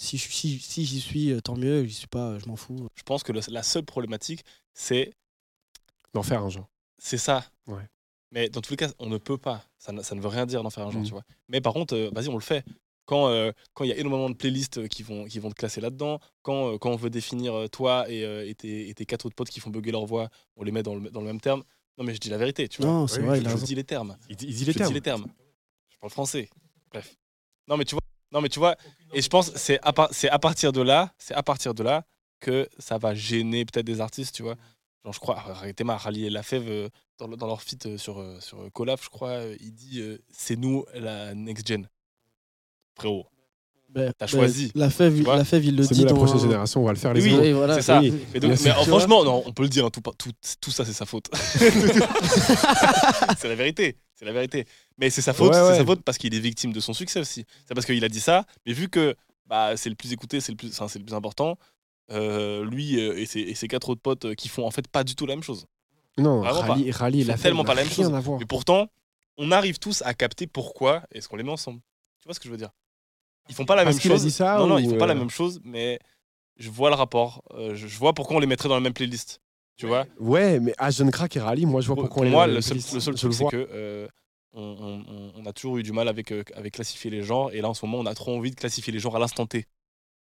si, je- si, si j'y suis, euh, tant mieux. J'y suis pas, je m'en fous. Je pense que le- la seule problématique, c'est D'en faire un genre. c'est ça. Ouais. Mais dans tous les cas, on ne peut pas. Ça, ne- ça ne veut rien dire d'en faire un genre, Mhm. tu vois. Mais par contre, euh, vas-y, on le fait. Quand euh, quand il y a énormément de playlists euh, qui vont, qui vont te classer là-dedans, quand, euh, quand on veut définir euh, toi et, euh, et, tes, et tes quatre autres potes qui font bugger leur voix, on les met dans le, dans le même terme. Non, mais je dis la vérité, tu vois. Non, c'est Oui, vrai, je, il a je raison. dis les termes. Il, dit- il dit Je dis les termes. Je parle français. Bref. Non, mais tu vois. Non, mais tu vois. Et je pense c'est à, par- c'est à partir de là, c'est à partir de là que ça va gêner peut-être des artistes, tu vois. Genre, je crois, arrêtez ma Rally et La Fève, euh, dans, dans leur feat euh, sur, euh, sur Collab, je crois, il dit euh, c'est nous la next gen. Frérot. Ben, T'as ben, choisi, La fève, tu vois la fève, il le dit nous la prochaine un- génération, on va le faire les Oui, voilà. c'est ça. Oui, Mais, donc- franchement, non, on peut le dire, hein, tout, tout, tout ça, c'est sa faute. c'est la vérité. C'est la vérité. Mais c'est sa faute, Ouais, c'est sa faute parce qu'il est victime de son succès aussi. C'est parce qu'il a dit ça, mais vu que bah, c'est le plus écouté, c'est le plus, enfin, c'est le plus important, euh, lui et, ses, et ses quatre autres potes euh, qui font en fait pas du tout la même chose. Non, Vraiment Rally, Rally, Ils la font tellement pas la même chose. Mais pourtant, on arrive tous à capter pourquoi est-ce qu'on les met ensemble. Tu vois ce que je veux dire? Ils font pas la Parce même a chose. dit ça non, ils font pas la euh, même chose, mais je vois le rapport. Euh, je, je vois pourquoi on les mettrait dans la même playlist. Tu vois Ouais, mais à Jeune Crack et Rally, moi je vois Pour, pourquoi pour on les moi, met dans le la seul, playlist. le seul truc, c'est que euh, on, on- on- a toujours eu du mal avec, euh, avec classifier les genres, et là en ce moment, on a trop envie de classifier les genres à l'instant T.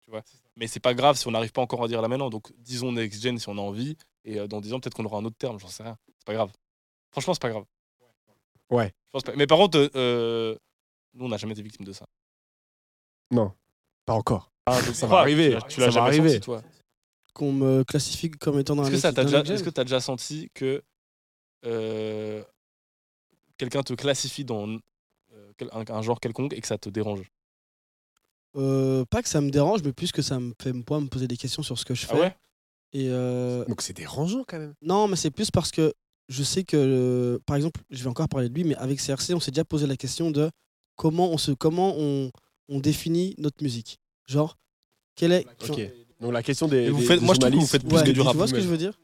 Tu vois Mais c'est pas grave si on n'arrive pas encore à dire là maintenant. Donc disons next gen si on a envie, et euh, dans 10 ans, peut-être qu'on aura un autre terme, j'en sais rien. C'est pas grave. Franchement, c'est pas grave. Ouais. Je pense pas. Mais par contre, nous, on n'a jamais été victime de ça. Pas encore. Ah, je Ça va arriver, Tu l'as- Tu l'as ça va jamais arriver. senti, toi Qu'on me classifie comme étant dans Est-ce un que déjà, est-ce que t'as déjà senti que euh, quelqu'un te classifie dans euh, un, un genre quelconque et que ça te dérange? Euh, Pas que ça me dérange, mais plus que ça me fait moi, me poser des questions sur ce que je fais. Ah ouais? Et euh, Donc c'est dérangeant quand même. non, mais c'est plus parce que je sais que, euh, par exemple, je vais encore parler de lui, mais avec CRC, on s'est déjà posé la question de comment on se, comment on, on définit notre musique. Genre, quelle est. Ok. Donc la question des. Et vous des- faites- des moi, je trouve que vous faites plus Ouais, que du tu rap vois ce que je veux dire?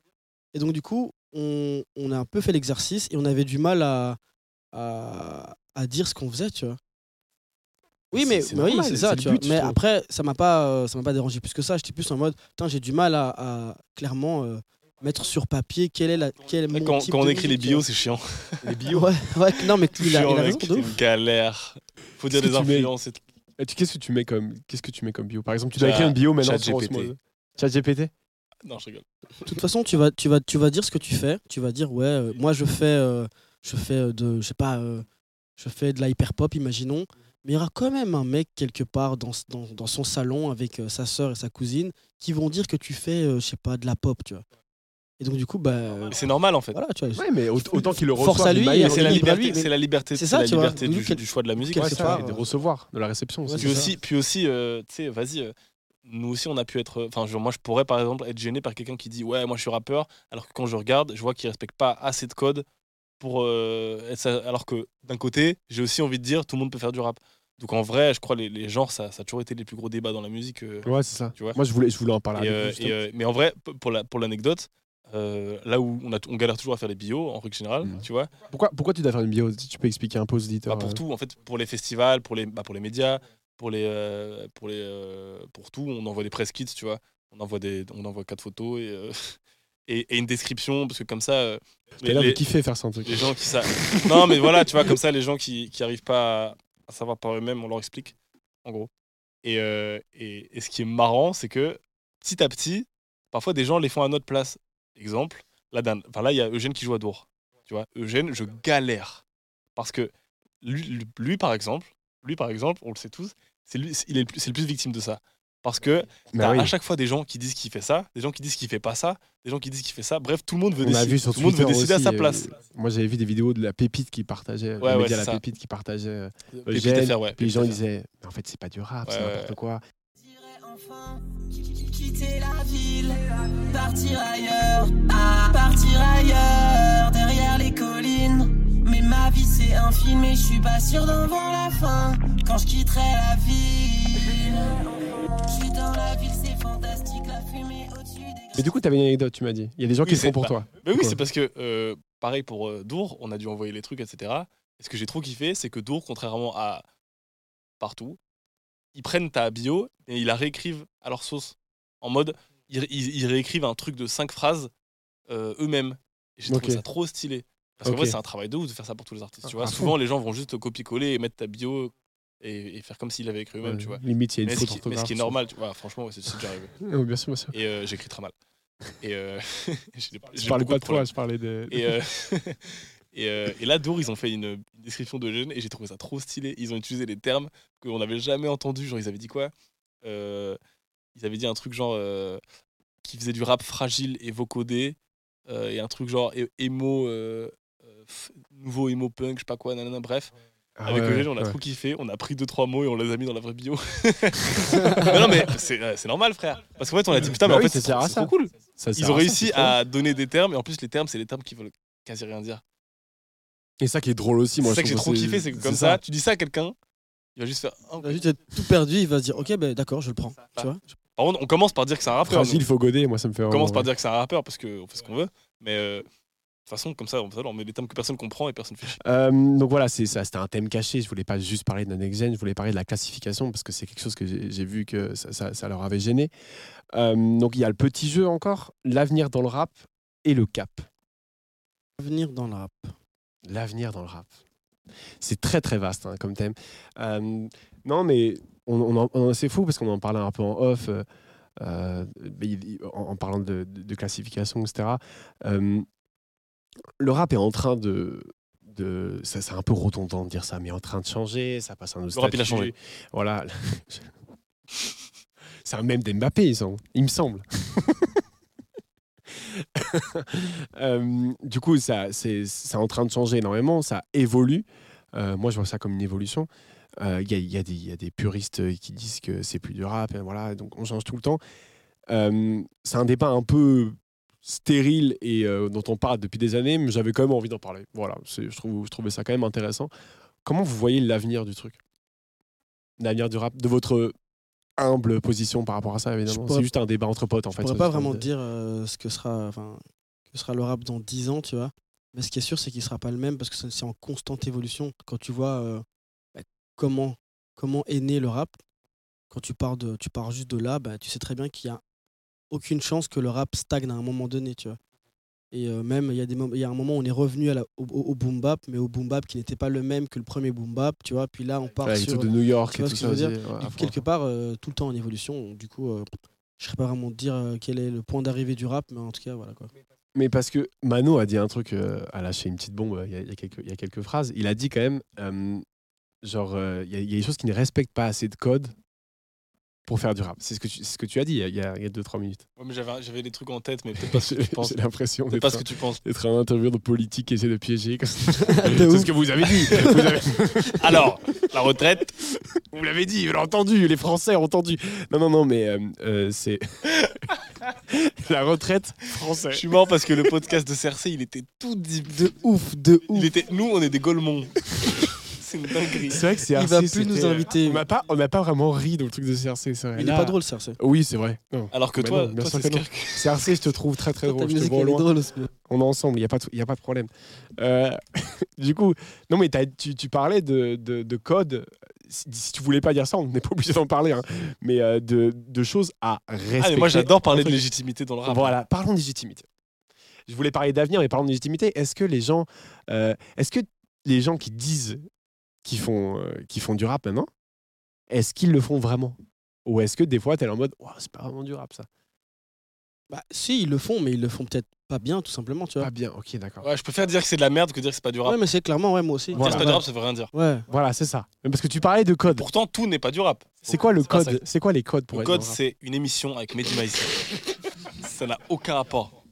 Et donc, du coup, on, on a un peu fait l'exercice et on avait du mal à, à, à dire ce qu'on faisait, tu vois. Oui, mais, oui, normal, c'est c'est ça, tu but, Mais trouve. après, ça m'a pas, euh, ça m'a pas dérangé plus que ça. J'étais plus en mode, putain, j'ai du mal à, à clairement euh, mettre sur papier quel est la, quel est mon Quand, type quand on écrit les bios, c'est chiant. Les tu bios. Ouais, ouais, non, mais il a, Chiant, il a raison de c'est ouf. une galère. Faut dire des tu mets influences. et tout. Tu- Qu'est-ce que tu mets comme Qu'est-ce que tu mets comme bio? Par exemple, tu dois Chat- écrire une bio maintenant chat sur GPT. Chat GPT. Non, je rigole. De toute façon, tu vas, tu vas, tu vas dire ce que tu fais. Tu vas dire, ouais, euh, moi je fais, euh, je fais euh, de, je sais pas, euh, je fais de la hyper pop, imaginons. Mais il y aura quand même un mec quelque part dans, dans, dans son salon avec euh, sa sœur et sa cousine qui vont dire que tu fais, euh, je sais pas, de la pop, tu vois. Et donc du coup, bah, c'est normal en fait. voilà, tu vois. Ouais, mais aut- autant qu'il le Force reçoive à d'une lui, C'est la à liberté, c'est la liberté, c'est c'est ça, la tu vois. liberté Nous, du, quel- du choix de la musique. Ouais, c'est ça, et de recevoir, de la réception Ouais, aussi. Puis ça. aussi, puis aussi euh, tu sais, vas-y, euh, nous aussi, on a pu être. Enfin, moi, je pourrais par exemple être gêné par quelqu'un qui dit Ouais, moi, je suis rappeur, alors que quand je regarde, je vois qu'il respecte pas assez de codes pour euh, être Alors que d'un côté, j'ai aussi envie de dire Tout le monde peut faire du rap. Donc en vrai, je crois les, les genres, ça, ça a toujours été les plus gros débats dans la musique. euh, Ouais, c'est ça. Tu vois Moi, je voulais, je voulais en parler et, avec euh, vous. justement. et, euh, mais en vrai, pour la pour l'anecdote, euh, là où on, a, on galère toujours à faire les bios en règle générale, Mm. tu vois, Pourquoi, pourquoi tu dois faire une bio? Si tu peux expliquer un peu aux auditeurs. bah, pour euh, tout, en fait, pour les festivals, pour les, bah, pour les médias, pour les, euh, pour les, euh, pour tout, on envoie des press kits, tu vois. On envoie des, on envoie quatre photos et, euh, et, et une description parce que comme ça, euh, T'as l'air de kiffer faire ça un truc. les gens qui savent. non, mais voilà, tu vois, comme ça, les gens qui qui arrivent pas à, à savoir par eux-mêmes, on leur explique, en gros. Et, euh, et, et ce qui est marrant, c'est que petit à petit, parfois des gens les font à notre place. Exemple, là, enfin, là, il y a Eugène qui joue à Dour. Tu vois, Eugène, je galère parce que lui, lui- par exemple, lui, par exemple, on le sait tous, c'est lui, il est le plus, c'est le plus victime de ça. Parce que t'as oui. à chaque fois des gens qui disent qu'il fait ça, des gens qui disent qu'il fait pas ça, des gens qui disent qu'il fait ça. Bref, tout le monde veut On décider, vu sur tout le monde veut décider à sa euh, place. Moi, j'avais vu des vidéos de la pépite qui partageait, Ouais, le ouais, La ça. Pépite qui partageait. euh, Pépite Eugène, ouais, Puis les gens disaient, mais en fait, c'est pas du rap, c'est n'importe ouais. quoi. Enfin quitter la ville, partir ailleurs, ah, partir ailleurs, derrière les collines. Mais ma vie c'est un film et je suis pas sûr d'en voir la fin. Quand je quitterai la ville, je suis dans la ville, c'est fantastique, la fumée au-dessus des. Mais du coup, t'avais une anecdote, tu m'as dit. Il y a des gens Oui, qui le font pour bah, toi. Mais oui, c'est parce que, euh, pareil pour euh, Dour, on a dû envoyer les trucs, etc. Et ce que j'ai trop kiffé, c'est que Dour, contrairement à partout, ils prennent ta bio et ils la réécrivent à leur sauce. En mode, ils, ils- ils réécrivent un truc de cinq phrases euh, eux-mêmes. Et j'ai trouvé Ok. ça trop stylé. Parce qu'en Ok. vrai, c'est un travail de ouf de faire ça pour tous les artistes. Tu vois, fond. souvent, les gens vont juste copier-coller et mettre ta bio et, et faire comme s'ils l'avaient écrit eux-mêmes, Ouais, tu vois. Limite, il y a une Mais ce, faute qui, mais ce qui est normal, tu vois, franchement, ouais, c'est déjà arrivé. Oui, bien sûr, bien sûr. Et euh, j'écris très mal. Et euh, Je parlais pas de toi, problèmes. je parlais de. Et, euh, et, euh, et là, Dour, ils ont fait une, une description de jeunes et j'ai trouvé ça trop stylé. Ils ont utilisé des termes qu'on n'avait jamais entendus. Genre, ils avaient dit quoi? Euh, Ils avaient dit un truc genre euh, qui faisait du rap fragile et vocodé euh, et un truc genre émo, euh, euh, nouveau émo punk, je sais pas quoi, nanana, bref. Ah Avec ouais, Eugène, on a ouais. trop kiffé. On a pris deux, trois mots et on les a mis dans la vraie bio. mais non, mais c'est c'est normal, frère. Parce qu'en fait, on a dit putain, mais Bah en oui, fait, ça c'est trop, c'est ça. trop cool. Ça Ils ont à ça, réussi c'est à donner des termes, et en plus, les termes, c'est les termes qui veulent quasi rien dire. Et ça qui est drôle aussi, C'est moi. ça je que j'ai trop c'est- kiffé, c'est que comme c'est ça, tu dis ça à quelqu'un, il va juste faire. Ah, Il va juste être tout perdu, il va se dire, ok, ben d'accord, je le prends. Tu vois? Par contre, on commence par dire que c'est un rappeur. Fragile, nous. faut goder, moi ça me fait On commence par dire que c'est un rappeur parce qu'on fait ce qu'on veut. Mais euh, de toute façon, comme ça, on, on met des thèmes que personne comprend et personne fait chier. Euh, donc voilà, c'est ça, c'était un thème caché. Je voulais pas juste parler de la next gen, je voulais parler de la classification parce que c'est quelque chose que j'ai vu que ça, ça- ça leur avait gêné. Euh, donc il y a le petit jeu encore, l'avenir dans le rap et le cap. Venir dans le rap. L'avenir dans le rap. C'est très très vaste hein, comme thème. Euh, non, mais on, c'est fou parce qu'on en parlait un peu en off, euh, euh, en, en parlant de, de- de classification, etc. Euh, le rap est en train de. de ça, c'est un peu redondant de dire ça, mais en train de changer. Ça passe un autre Le rap, il a changé. Voilà. c'est un même d'Mbappé, il, me semble. Euh, du coup, ça, c'est, c'est en train de changer énormément, ça évolue. Euh, moi, je vois ça comme une évolution. Euh, Il y, a, y des- il y a des puristes qui disent que c'est plus du rap, et voilà, donc on change tout le temps. Euh, c'est un débat un peu stérile et euh, dont on parle depuis des années, mais j'avais quand même envie d'en parler. Voilà, je, trouve, je trouvais ça quand même intéressant. Comment vous voyez l'avenir du truc? L'avenir du rap, de votre humble position par rapport à ça, évidemment. pourrais- C'est juste un débat entre potes, en Je fait. pourrais sur pas vraiment de- dire euh, ce que sera, que sera le rap dans 10 ans, tu vois. Mais ce qui est sûr, c'est qu'il sera pas le même parce que c'est en constante évolution. Quand tu vois euh, comment, comment est né le rap, quand tu pars, de, tu pars juste de là, bah, tu sais très bien qu'il y a aucune chance que le rap stagne à un moment donné, tu vois. Et euh, même, il y, a des mom- il y a un moment où on est revenu à la- au, boom bap, mais au boom bap qui n'était pas le même que le premier boom bap, tu vois. Puis là, on part Ouais, sur... de New York et tout ça. aussi, ouais, coup, quelque part, euh, tout le temps en évolution. Du coup, euh, je ne serais pas vraiment dire quel est le point d'arrivée du rap, mais en tout cas, voilà quoi. Mais parce que Mano a dit un truc, a lâché une petite bombe il y a, il y a quelques, il y a quelques phrases. Il a dit quand même, genre, euh, il y, a- il y a des choses qui ne respectent pas assez de code pour faire du rap. C'est ce que tu, ce que tu as dit il y a- il y a 2-3 minutes. Ouais, mais j'avais, des trucs en tête, mais peut-être pas ce que tu penses. J'ai l'impression d'être pas ce que tu penses. d'être un intervieweur de politique qui essaie de piéger. c'est ce que vous avez dit. Vous, avez- Alors, la retraite, vous l'avez dit, vous l'avez entendu, les Français ont entendu. Non, non, non, mais euh, euh, c'est la retraite je française. suis mort parce que le podcast de Cersei, il était tout deep. De ouf, de ouf. Il était, nous, on est des Golemons. C'est une dinguerie. C'est vrai que c'est Il va plus nous inviter. On n'a pas, on n'a pas vraiment ri dans le truc de CRC, c'est vrai. Il est Là- pas drôle, Cersei. Oui, c'est vrai. Non. Alors que Bah toi, non, bien toi sûr c'est que non. Scar- CRC, je te trouve très très drôle. Je te vois loin. drôle aussi. On est ensemble, il n'y a, pas de- y a pas de problème. Euh, du coup, non, mais tu, tu parlais de, de, de code. Si, si tu voulais pas dire ça, on n'est pas obligé d'en parler. hein. Mais euh, de, de choses à respecter. Ah, mais moi, j'adore parler de légitimité dans le rap. Voilà, parlons de légitimité. Je voulais parler d'avenir, mais parlons de légitimité. Est-ce que les gens, euh, est-ce que les gens qui disent qu'ils font, euh, qu'ils font du rap maintenant, est-ce qu'ils le font vraiment? Ou est-ce que des fois, tu es en mode, Ouah, c'est pas vraiment du rap ça? Bah, si, ils le font, mais ils le font peut-être pas bien, tout simplement, tu vois. Pas bien, ok, d'accord. Ouais, je préfère dire que c'est de la merde que dire que c'est pas du rap. Ouais, mais c'est clairement, ouais, moi aussi. Dire Voilà. que c'est pas du rap, ça veut rien dire. Ouais. Voilà, c'est ça. Mais Parce que tu parlais de code. Pourtant, tout n'est pas du rap. C'est quoi le code? C'est quoi les codes pour Le être code, dans le rap? c'est une émission avec Mehdi Maïs. ça n'a aucun rapport.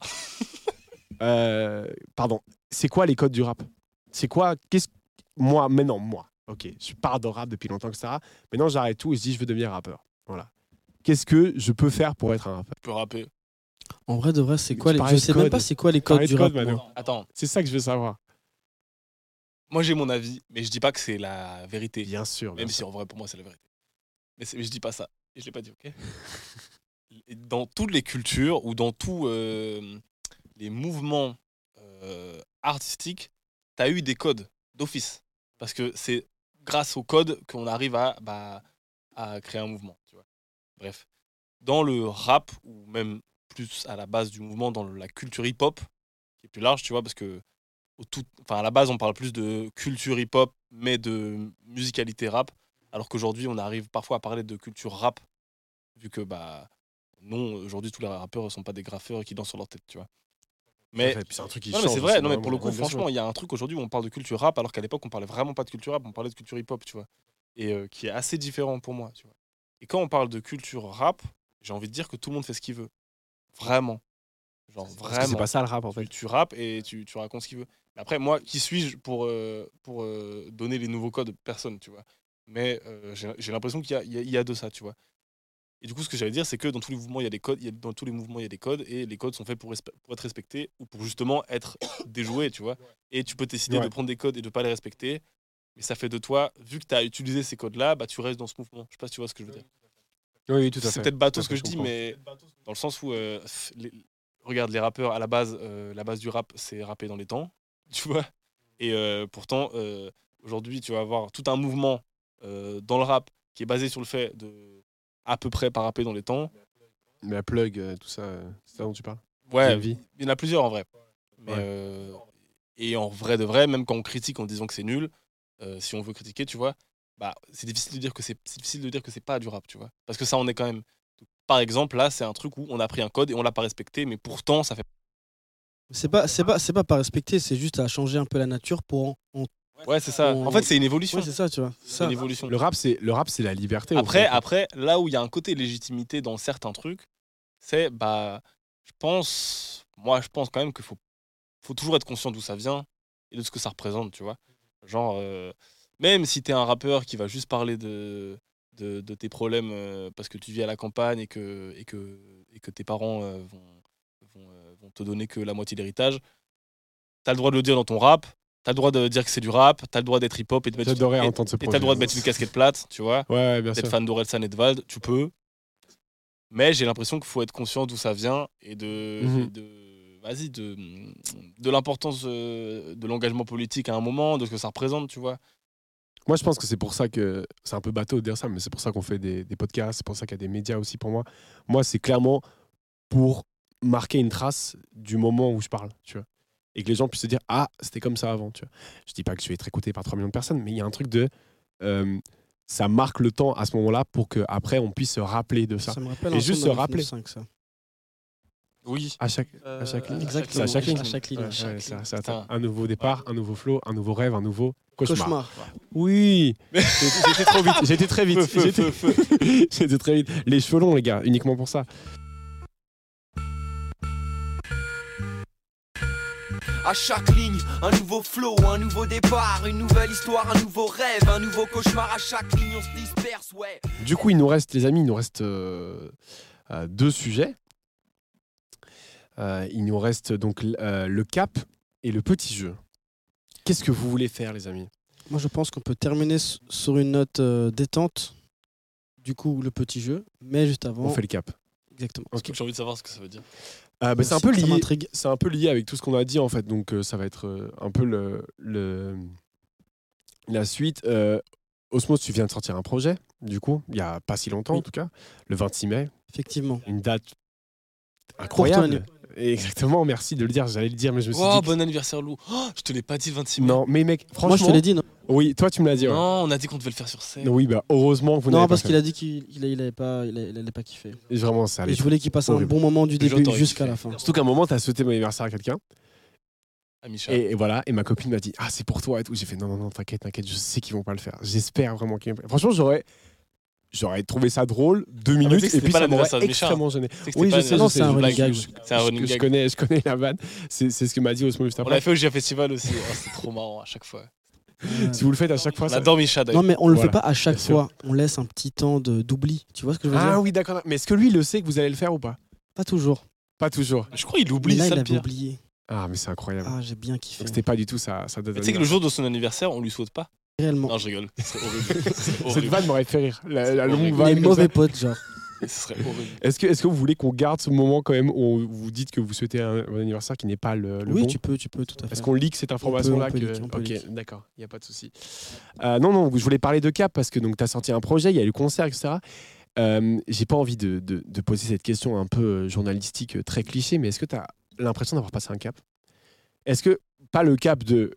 Euh, Pardon. C'est quoi les codes du rap? C'est quoi Qu'est-ce moi maintenant moi Ok, je pars de rap depuis longtemps etc. Maintenant j'arrête tout et je dis je veux devenir rappeur. Voilà. Qu'est-ce que je peux faire pour être un rappeur? Tu peux rapper. En vrai, de vrai, c'est Tu quoi les. parlais Je sais même code. pas c'est quoi les codes du de rap. code, Manu. moi. Attends, C'est ça que je veux savoir. moi j'ai mon avis, mais je dis pas que c'est la vérité. Bien sûr. bien Même si en vrai, pour moi, c'est la vérité. Mais, mais je dis pas ça. Et je l'ai pas dit, ok? Dans toutes les cultures ou dans tous euh, les mouvements euh, artistiques, tu as eu des codes d'office. Parce que c'est grâce aux codes qu'on arrive à, bah, créer un mouvement. Bref. Dans le rap, ou même plus à la base du mouvement, dans la culture hip-hop, qui est plus large, tu vois, parce que au à la base, on parle plus de culture hip-hop, mais de musicalité rap, alors qu'aujourd'hui, on arrive parfois à parler de culture rap, vu que, bah, non, aujourd'hui, tous les rappeurs ne sont pas des graffeurs qui dansent sur leur tête, tu vois. Mais, c'est un truc qui non, mais c'est vrai, non, mais pour le coup, franchement, il y a un truc aujourd'hui où on parle de culture rap, alors qu'à l'époque, on parlait vraiment pas de culture rap, on parlait de culture hip-hop, tu vois. Et euh, qui est assez différent pour moi, tu vois. Et quand on parle de culture rap, j'ai envie de dire que tout le monde fait ce qu'il veut. Vraiment. Genre, vraiment C'est pas ça le rap en tu, fait. tu rappes et tu, tu racontes ce qu'il veut. Après, moi, qui suis-je pour, euh, pour euh, donner les nouveaux codes? Personne, tu vois. Mais euh, j'ai l'impression qu'il y, y y a de ça, tu vois. Et du coup, ce que j'allais dire, c'est que dans tous les mouvements, il y a des codes. il y a- dans tous les mouvements, il y a des codes. Et les codes sont faits pour, respe- pour être respectés ou pour justement être déjoués, tu vois. Et tu peux décider Ouais. de prendre des codes et de pas les respecter. Mais ça fait de toi, vu que tu as utilisé ces codes-là, bah, tu restes dans ce mouvement. Je sais pas si tu vois ce que je veux dire. Oui, tout à fait. C'est peut-être bateau ce que je dis, mais dans le sens où, euh, les- regarde, les rappeurs, à la base, euh, la base du rap, c'est rapper dans les temps, tu vois. Et euh, pourtant, aujourd'hui, tu vas avoir tout un mouvement dans le rap qui est basé sur le fait de à peu près pas rapper dans les temps. Mais la plug, euh, tout ça, euh, c'est ça dont tu parles? Ouais, vie. il y en a plusieurs en vrai. Mais, Ouais. euh, et en vrai de vrai, même quand on critique en disant que c'est nul, euh, si on veut critiquer, tu vois, bah, c'est difficile de dire que c'est c'est difficile de dire que c'est pas du rap, tu vois. Parce que ça, on est quand même. Par exemple, là, c'est un truc où on a pris un code et on l'a pas respecté, mais pourtant, ça fait. C'est pas, c'est pas, c'est pas pas respecter, c'est juste à changer un peu la nature pour en. en- Ouais, c'est ça. En fait, c'est une évolution. Ouais, c'est ça, tu vois. c'est une évolution. Le rap, c'est le rap, c'est la liberté. Après, après, là où il y a un côté légitimité dans certains trucs, c'est, bah, je pense, moi, je pense quand même qu'il faut, faut toujours être conscient d'où ça vient et de ce que ça représente, tu vois. Genre, euh, même si t'es un rappeur qui va juste parler de, de, de tes problèmes euh, parce que tu vis à la campagne et que, et que, et que tes parents euh, vont, vont, euh, vont te donner que la moitié d'héritage, t'as le droit de le dire dans ton rap. T'as le droit de dire que c'est du rap, t'as le droit d'être hip-hop et de mettre, J'adorais et- entendre ce et t'as le droit de mettre une casquette plate, tu vois Ouais, ouais, bien sûr. d'être fan d'Orelsan et de Vald, tu peux. Mais j'ai l'impression qu'il faut être conscient d'où ça vient et de, Mhm. et de vas-y, de, de l'importance euh, de l'engagement politique à un moment, de ce que ça représente, tu vois. Moi, je pense que c'est pour ça que c'est un peu bateau de dire ça, mais c'est pour ça qu'on fait des, des podcasts, c'est pour ça qu'il y a des médias aussi pour moi. Moi, c'est clairement pour marquer une trace du moment où je parle, tu vois. Et que les gens puissent se dire Ah, c'était comme ça avant, tu vois. Je dis pas que je vais être écouté par 3 millions de personnes, mais il y a un truc de. euh, ça marque le temps à ce moment-là pour qu'après on puisse se rappeler de ça. Ça me rappelle Et un juste se rappeler. 995, ça. Oui. À chaque, à chaque ligne. Exactement. à chaque ligne. À chaque ligne. Ouais, à chaque ouais, ligne. ça- un nouveau départ, un nouveau flow, un nouveau rêve, un nouveau cauchemar. Cauchemar. Oui, j'étais trop vite. J'étais très vite. J'étais très vite. Les cheveux longs, les gars, uniquement pour ça. À chaque ligne, un nouveau flow, un nouveau départ, une nouvelle histoire, un nouveau rêve, un nouveau cauchemar. À chaque ligne, on se disperse, ouais. Du coup, il nous reste, les amis, il nous reste euh, euh, deux sujets. Euh, il nous reste donc euh, le cap et le petit jeu. Qu'est-ce que vous voulez faire, les amis? Moi, je pense qu'on peut terminer sur une note euh, détente. Du coup, le petit jeu. Mais juste avant. On fait le cap. Exactement. Ok. J'ai envie de savoir ce que ça veut dire. Euh, bah, c'est un peu lié. C'est un peu lié avec tout ce qu'on a dit en fait, donc euh, ça va être euh, un peu le, le- la suite. Euh, Osmos, tu viens de sortir un projet, du coup, il y a pas si longtemps Oui. en tout cas, le 26 mai, Effectivement. une date incroyable. Exactement, merci de le dire, j'allais le dire, mais je me suis Oh, dit. que- bon anniversaire, Lou. Oh, je te l'ai pas dit le 26 mai. Non, mais mec, franchement. Moi, je te l'ai dit, non Oui, toi tu me l'as dit. ouais. Non, on a dit qu'on devait le faire sur scène. Oui, bah heureusement que vous Non, parce qu'il a dit qu'il il, il avait pas, il, il pas kiffé. Vraiment, ça allait. je voulais qu'il passe un bon moment du début jusqu'à la fin. Surtout qu'à un moment, tu as souhaité mon anniversaire à quelqu'un. À Micha. Et, et voilà, et ma copine m'a dit Ah, c'est pour toi et tout. J'ai fait Non, non, non, t'inquiète, t'inquiète, je sais qu'ils vont pas le faire. J'espère vraiment qu'ils vont pas le faire. Franchement, j'aurais. J'aurais trouvé ça drôle, deux sais minutes, et puis pas ça m'aurait extrêmement gêné. Oui, je sais, c'est un running gag. je- connais, je connais la vanne. C'est ce que m'a dit Osmo juste On après. l'a fait au GIA Festival aussi. Oh, c'est trop marrant à chaque fois. Si vous le faites à chaque fois, On ça. adore Micha Non, mais on le Voilà, fait pas à chaque bien sûr. fois. On laisse un petit temps de- d'oubli. Tu vois ce que je veux Ah dire oui, d'accord. Mais est-ce que lui, il le sait que vous allez le faire ou pas Pas toujours. Pas toujours. Je crois qu'il Mais oublie là, ça il avait oublié. Ah, mais c'est incroyable. Ah, j'ai bien kiffé. C'était pas du tout date Mais Tu sais que le jour de son anniversaire, on lui souhaite pas. Réellement. Non, je rigole. Ce serait horrible. Ce serait Cette vanne m'aurait fait rire. La, la longue vanne. Les comme ça. mauvais potes, genre. Ce serait horrible. Est-ce que, est que vous voulez qu'on garde ce moment quand même où vous dites que vous souhaitez un, un anniversaire qui n'est pas le, le oui, bon tu peux, tu peux, tout à fait. Est-ce qu'on leak cette information-là on peut que- leak, on peut Ok, d'accord, il n'y a pas de souci. Euh, non, non, je voulais parler de Cap parce que tu as sorti un projet, il y a eu le concert, etc. Euh, J'ai pas envie de, de- de poser cette question un peu euh, journalistique, euh, très cliché, mais est-ce que tu as l'impression d'avoir passé un cap? Est-ce que, pas le cap de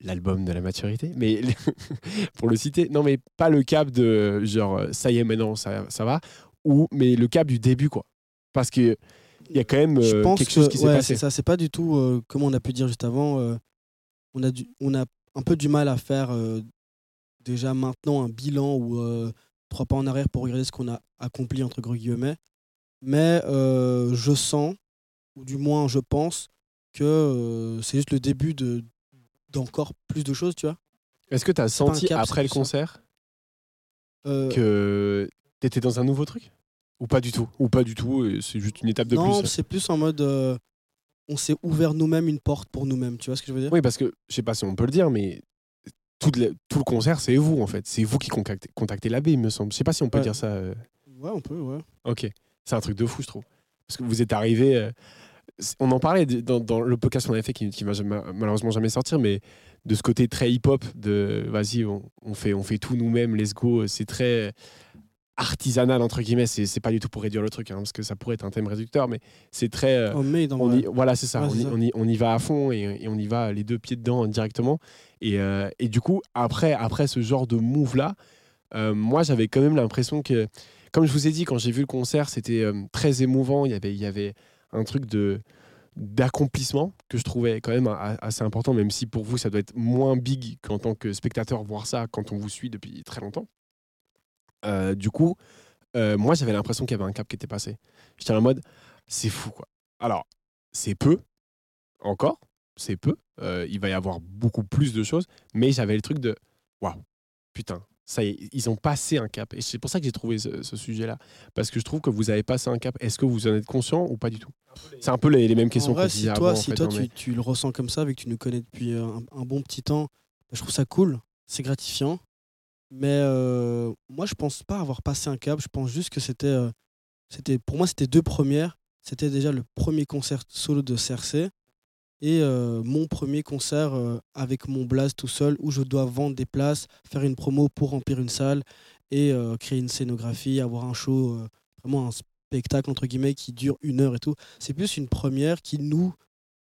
l'album de la maturité, mais pour le citer, non, mais pas le cap de genre ça y est, maintenant ça, ça va, ou mais le cap du début, quoi. Parce que il y a quand même euh, pense quelque chose que- qui s'est ouais, passé. ça. C'est pas du tout, euh, comme on a pu dire juste avant, euh, on, a du, on a un peu du mal à faire euh, déjà maintenant un bilan ou euh, trois pas en arrière pour regarder ce qu'on a accompli, entre gros guillemets. Mais je sens, ou du moins je pense, que c'est juste le début de d'encore plus de choses, tu vois. Est-ce que tu as senti cap, après le concert Euh, que t'étais dans un nouveau truc? Ou pas du tout? Ou pas du tout, c'est juste une étape de non, plus c'est plus en mode euh, on s'est ouvert nous-mêmes une porte pour nous-mêmes, tu vois ce que je veux dire? Oui, parce que je sais pas si on peut le dire, mais tout le, tout le concert, c'est vous en fait. C'est vous qui contactez, contactez l'abbé, il me semble. Je sais pas si on peut Ouais. dire ça. euh. Ouais, on peut, ouais. Ok. C'est un truc de fou, je trouve. Parce que vous êtes arrivé. euh, on en parlait dans, dans le podcast qu'on avait fait qui, qui va jamais- malheureusement jamais sortir, mais de ce côté très hip-hop, de vas-y, on, on fait, on fait tout nous-mêmes, let's go. C'est très artisanal, entre guillemets. C'est pas du tout pour réduire le truc, hein, parce que ça pourrait être un thème réducteur, mais c'est très. euh, on y- voilà, c'est ça. Ouais, on, y, ça. on y- on y va à fond et, et on y va les deux pieds dedans directement. Et, euh, et du coup, après, après ce genre de move-là, euh, moi, j'avais quand même l'impression que, comme je vous ai dit, quand j'ai vu le concert, c'était très émouvant. Il y avait, il y avait un truc de d'accomplissement que je trouvais quand même assez important, même si pour vous, ça doit être moins big qu'en tant que spectateur voir ça quand on vous suit depuis très longtemps. Euh, du coup, euh, moi, j'avais l'impression qu'il y avait un cap qui était passé. J'étais en mode, c'est fou, quoi. Alors, c'est peu, encore, c'est peu. Euh, il va y avoir beaucoup plus de choses, mais j'avais le truc de, waouh, putain, ça ils ont passé un cap. Et c'est pour ça que j'ai trouvé ce, ce sujet-là. Parce que je trouve que vous avez passé un cap. Est-ce que vous en êtes conscient ou pas du tout? C'est un peu les, les mêmes questions En qu'on si disait toi, avant, en si fait, toi tu, mais- tu le ressens comme ça, vu que tu nous connais depuis euh, un, un bon petit temps, bah, je trouve ça cool, c'est gratifiant. Mais euh, moi, je pense pas avoir passé un cap. Je pense juste que c'était, euh, c'était pour moi, c'était deux premières. C'était déjà le premier concert solo de CRC et euh, mon premier concert euh, avec mon blast tout seul où je dois vendre des places, faire une promo pour remplir une salle et euh, créer une scénographie, avoir un show, vraiment un spectacle entre guillemets qui dure une heure et tout. C'est plus une première qui nous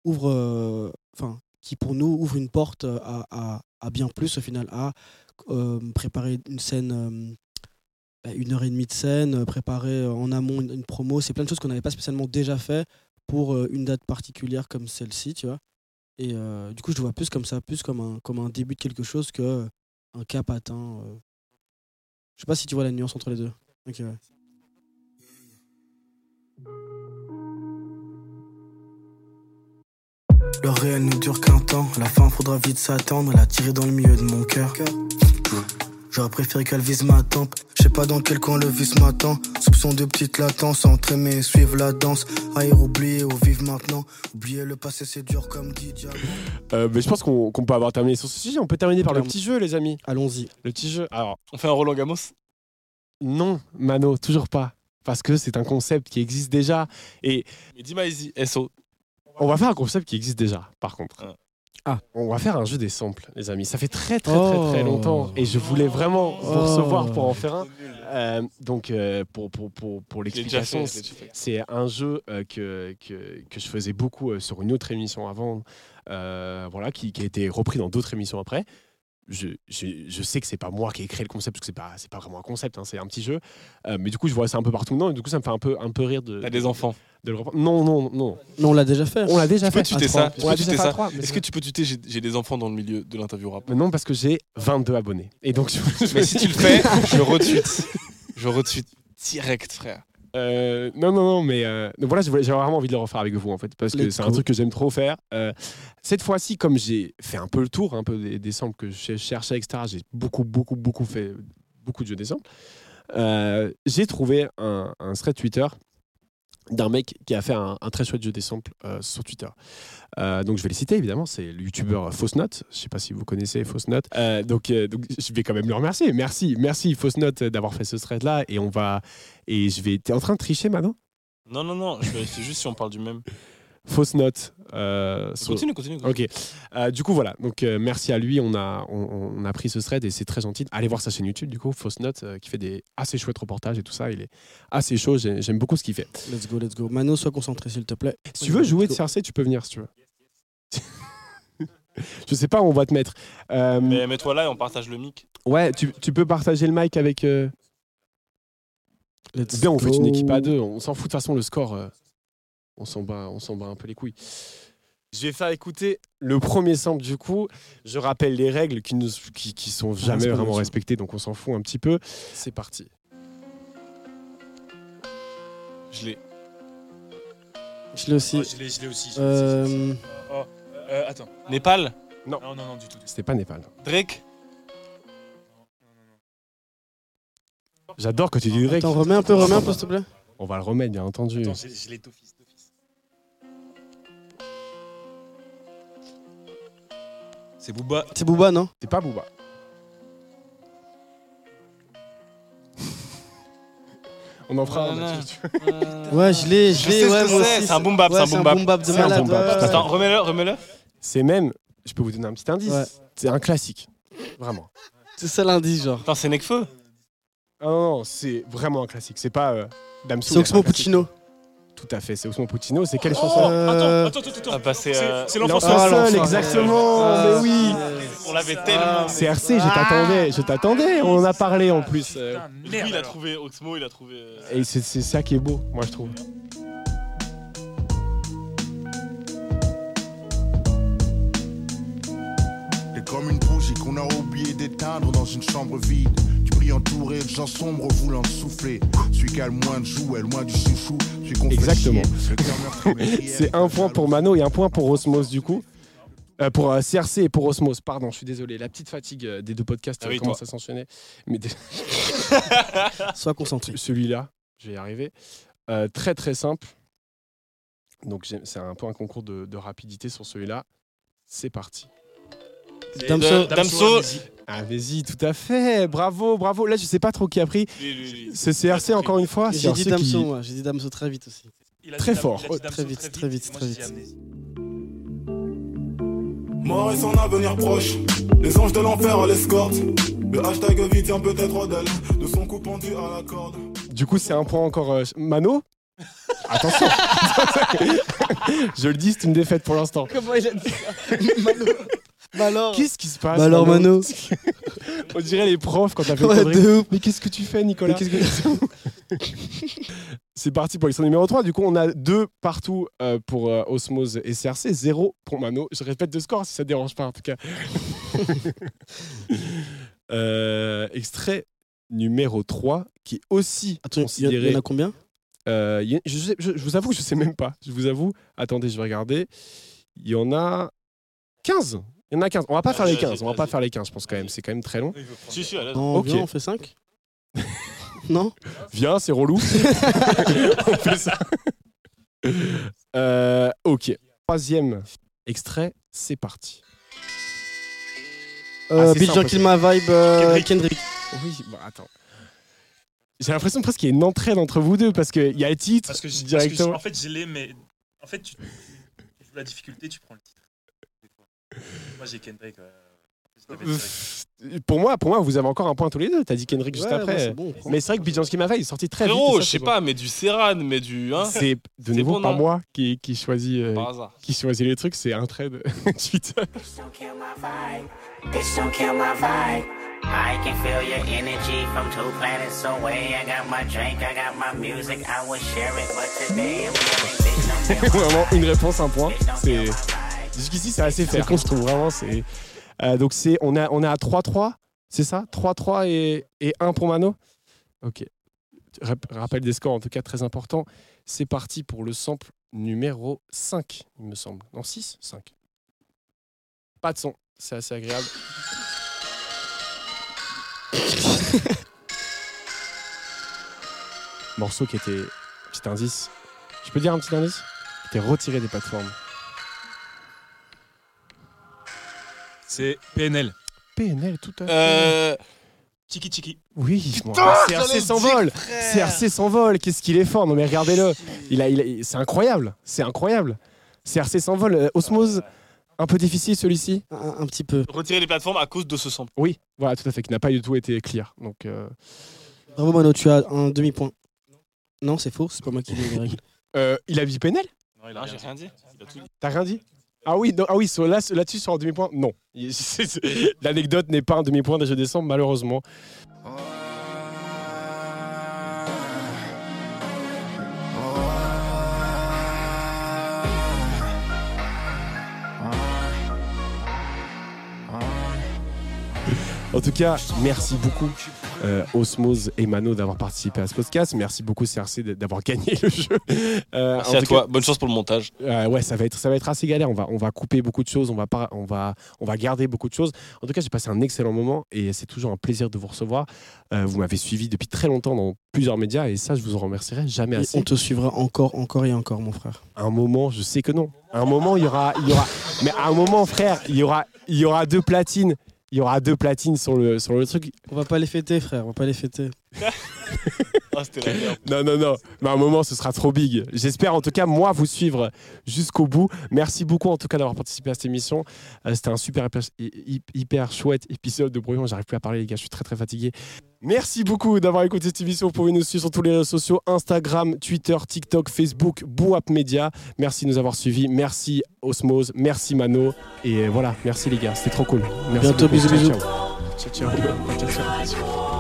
ouvre, enfin, qui pour nous ouvre une porte à, à- bien plus au final, à préparer une scène, bah, une heure et demie de scène, préparer en amont une promo. C'est plein de choses qu'on n'avait pas spécialement déjà fait pour euh, une date particulière comme celle-ci, tu vois. Et euh, du coup, je le vois plus comme ça, plus comme un, comme un début de quelque chose que euh, un cap atteint. euh. Je sais pas si tu vois la nuance entre les deux. Ok, ouais. Le réel ne dure qu'un temps, la fin faudra vite s'attendre, la tirer dans le milieu de mon cœur. J'aurais préféré qu'elle vise ma tempe, je sais pas dans quel coin le vice m'attend. Soupçon de petite latence, et suivre la danse. Aïe, oublier ou vivre maintenant. Oublier le passé, c'est dur comme dit. Euh, mais je pense qu'on peut avoir terminé sur ce sujet. On peut terminer par le petit jeu, les amis. Allons-y. Le petit jeu. Alors, On fait un Roland Gamos non, Mano, toujours pas. Parce que c'est un concept qui existe déjà. Et Mais dis Maïzi, SO. on va faire un concept qui existe déjà, par contre. Ah. Ah. On va faire un jeu des samples, les amis. Ça fait très, très, très, très Oh. longtemps. Et je voulais vraiment vous Oh. recevoir pour en faire un. Euh, donc, euh, pour, pour, pour, pour l'explication, c'est un jeu euh, que, que, que je faisais beaucoup euh, sur une autre émission avant, euh, voilà, qui, qui a été repris dans d'autres émissions après. Je, je, je sais que c'est pas moi qui ai créé le concept, parce que c'est pas, c'est pas vraiment un concept, hein, c'est un petit jeu. Euh, mais du coup, je vois ça un peu partout. Non, et du coup, ça me fait un peu, un peu rire de. T'as des enfants. de le reprendre. Non, non, non. Non, on l'a déjà fait. On l'a déjà Tu peux fait. tuter ça, tu On l'a peux déjà tuter fait ça. Est-ce que tu peux tuter J'ai j'ai des enfants dans le milieu de l'interview rap. Mais Non, parce que j'ai 22 abonnés. Et donc, je, Mais si tu le fais, je retweet. Je retweet direct, frère. Euh, non, non, non, mais euh, donc voilà, j'avais vraiment envie de le refaire avec vous en fait, parce que c'est un truc que j'aime trop faire. Euh, cette fois-ci, comme j'ai fait un peu le tour, un peu des, des samples que je cherchais, etc., j'ai beaucoup, beaucoup, beaucoup fait beaucoup de jeux des samples. Euh, j'ai trouvé un, un thread Twitter d'un mec qui a fait un, très chouette jeu des samples euh, sur Twitter. Euh, donc je vais les citer évidemment, c'est le youtubeur Fausse Note. Je sais pas si vous connaissez Fausse Note. Euh, donc, euh, je vais quand même le remercier. Merci, merci Fausse Note d'avoir fait ce thread là. Et on va et je vais. T'es en train de tricher maintenant Non, non, non, je vérifie juste si on parle du même. Fausse Note. euh, Continue, continue. continue. Ok. Euh, du coup, voilà. Donc, euh, merci à lui. On a, on, on a pris ce thread et c'est très gentil. Allez voir sa chaîne YouTube, du coup, Fausse Note, euh, qui fait des assez chouettes reportages et tout ça. Il est assez chaud. J'ai- J'aime beaucoup ce qu'il fait. Let's go, let's go. Mano, sois concentré, s'il te plaît. Si tu veux jouer de CRC, tu peux venir si tu veux. Je sais pas où on va te mettre. Euh, Mais mets-toi là et on partage le mic. Ouais, tu, tu peux partager le mic avec. euh, Let's Bien, on fait une go. équipe à deux. On s'en fout de toute façon, le score. On s'en bat, on s'en bat un peu les couilles. Je vais faire écouter le premier sample du coup. Je rappelle les règles qui, qui sont jamais c'est pas vraiment respectées, donc on s'en fout un petit peu. C'est parti. Je l'ai. Je l'ai aussi. je l'ai, je l'ai aussi. Euh, Euh, attends. Népal? Non. Non, non, non, du tout. C'était pas Népal. Drake? J'adore quand tu dis Drake. Attends, remets un peu, remets un peu, s'il te plaît. On va le remettre, bien entendu. Attends, je, je l'ai d'office, C'est Booba. C'est Booba, non C'est pas Booba. On en fera un. Vois. Ouais, je l'ai, Je je l'ai. sais ce Ouais, que moi c'est, aussi. c'est un boom bap, Ouais, c'est un boom bap. boom bap de C'est un malade. boom bap, ouais, ouais. Attends, remets-le, remets-le. C'est même, je peux vous donner un petit indice. Ouais. C'est un classique. Vraiment. C'est ça l'indice, genre. Attends, c'est Necfeu Ah non, non, c'est vraiment un classique. C'est pas euh, Damso. C'est Oxmo un classique. Puccino. Tout à fait, c'est Oxmo Puccino. C'est quelle Oh, chanson Euh, attends, attends, attends, attends. Ah bah c'est... Euh, c'est L'enfant Ah, seul. exactement. Ah, mais oui. On l'avait tellement... C'est RC, je t'attendais, je t'attendais. On en a parlé en plus. euh, Lui, il a trouvé Oxmo, il a trouvé... euh, Et c'est c'est ça qui est beau, moi je trouve. T'es comme une bougie qu'on a oublié d'éteindre dans une chambre vide. Entouré de gens sombres voulant souffler. Celui qui a le moins de jouets, le moins du chouchou. Exactement. C'est un point pour Mano et un point pour Osmos du coup. Euh, pour euh, CRC et pour Osmos, pardon, je suis désolé. La petite fatigue euh, des deux podcasts Ah euh, oui, commence toi. à s'enchaîner. Mais Sois concentré. celui-là, je vais y arriver. Euh, très très simple. Donc c'est un peu un concours de, de rapidité sur celui-là. C'est parti. Damso. de- Damso, Ah vas-y, tout à fait. Bravo, bravo. Là, je sais pas trop qui a pris. C'est CRC encore une fois. J'ai dit CRC qui- Damso, moi. J'ai dit Damso très vite aussi. Très fort. Damso très vite, très vite, très vite. Mort et son avenir proche. Les anges de l'enfer à l'escorte. Le hashtag vie tient peut-être d'elle. De son cou pendu à la corde. Du coup, c'est un point encore. euh, Mano Attention Je le dis, c'est une défaite pour l'instant. Comment il a dit ça? Mano. Bah alors Qu'est-ce qui se passe Bah alors, Mano On dirait les profs quand t'as fait Ouais, de ouf. Mais qu'est-ce que tu fais, Nicolas que- C'est parti pour l'extrait numéro 3. Du coup, on a deux partout euh, pour euh, Osmose et CRC, zéro pour Mano. Je répète le score si ça te dérange pas, en tout cas. Euh, extrait numéro 3, qui est aussi Attends, considéré. il y en a combien? Euh, a- je, sais- je- je vous avoue que je sais même pas. Je vous avoue. Attendez, je vais regarder. Il y en a 15. Il y en a 15. On va pas faire les Vas-y, 15. On va pas faire les 15, je pense quand même. C'est quand même très long. Si, si, allez. Non, Ok. viens, on fait 5 Non Viens, c'est relou. on fait ça. Euh, ok. Troisième extrait, c'est parti. euh, simple, Kill My Vibe, euh, Kendrick. Kendrick. Oui, bon, attends. J'ai l'impression presque qu'il y a une entraide entre vous deux parce qu'il y a le titre Parce que, je- parce que directement. en fait, je l'ai, mais en fait, tu, tu joues la difficulté, tu prends le titre. Moi, j'ai Kendrick. pour moi, pour moi, vous avez encore un point tous les deux. T'as dit Kendrick juste Ouais, après. bon, mais c'est vrai que Bijanski Mava il est sorti très vite. ça, je sais pas, mais du Serran, mais du... Hein, C'est de C'est nouveau bon, pas moi qui, qui choisit euh, qui choisit les trucs, c'est un trade Twitter. Bitch, don't kill my vibe. Bitch, don't kill my vibe. I can feel your energy from two planets away. I got my drink, I got my music. I would share it, but today I'm feeling bitch, don't kill my Vraiment une réponse un point. C'est. Jusqu'ici c'est assez fair. Je trouve vraiment c'est Euh, donc c'est on a on est à 3-3, c'est ça? 3-3 et, et 1 pour Mano? OK. Rap- rappel des scores en tout cas très important. C'est parti pour le sample numéro 5, il me semble. Non 6, 5. Pas de son, c'est assez agréable. Morceau qui était petit indice. Je peux dire un petit indice? Qui était retiré des plateformes. C'est PNL. PNL tout à fait. Euh, Chiki Chiki. Oui, bon, CRC s'envole. CRC s'envole. Qu'est-ce qu'il est fort. Non mais regardez-le. Il a, il a- c'est incroyable. C'est incroyable. CRC s'envole. Euh, Osmose, un peu difficile celui-ci. Un, un petit peu. retirer les plateformes à cause de ce sample. Oui, voilà, tout à fait. Qui n'a pas du tout été clear. Donc euh, Bravo Mano, tu as un demi-point. Non, c'est faux, c'est pas moi qui ai les règles. euh, il a dit PNL Non, il a Non, rien dit. T'as rien dit? Ah oui, ah oui, là, là-dessus sur un demi-point, non. L'anecdote n'est pas un demi-point des Jeux décembre, malheureusement. En tout cas, merci beaucoup euh, Osmose et Mano d'avoir participé à ce podcast. Merci beaucoup CRC d'avoir gagné le jeu. Euh, Merci en à tout toi. Bonne chance pour le montage. euh, ouais, ça va être ça va être assez galère. On va on va couper beaucoup de choses. On va pas on va on va garder beaucoup de choses. En tout cas, j'ai passé un excellent moment et c'est toujours un plaisir de vous recevoir. Euh, vous m'avez suivi depuis très longtemps dans plusieurs médias et ça, je vous en remercierai jamais Et assez. on te suivra encore, encore et encore, mon frère. Un moment, je sais que non. À un moment, il y aura il y aura mais à un moment, frère, il y aura il y aura deux platines. Il y aura deux platines sur le sur le truc. On va pas les fêter, frère, on va pas les fêter. Ah, c'était la merde. Non, non, non. Mais à un moment, ce sera trop big. J'espère en tout cas, moi, vous suivre jusqu'au bout. Merci beaucoup en tout cas d'avoir participé à cette émission. Euh, C'était un super hyper, hy- hyper chouette épisode de Brouillon. J'arrive plus à parler, les gars. Je suis très, très fatigué. Merci beaucoup d'avoir écouté cette émission. Vous pouvez nous suivre sur tous les réseaux sociaux Instagram, Twitter, TikTok, Facebook, Bouap Media. Merci de nous avoir suivis. Merci Osmose. Merci Mano. Et voilà, merci les gars. C'était trop cool. Merci Bientôt, beaucoup. bisous, Ciao, bisous. ciao. Ciao, ciao. Ciao, ciao.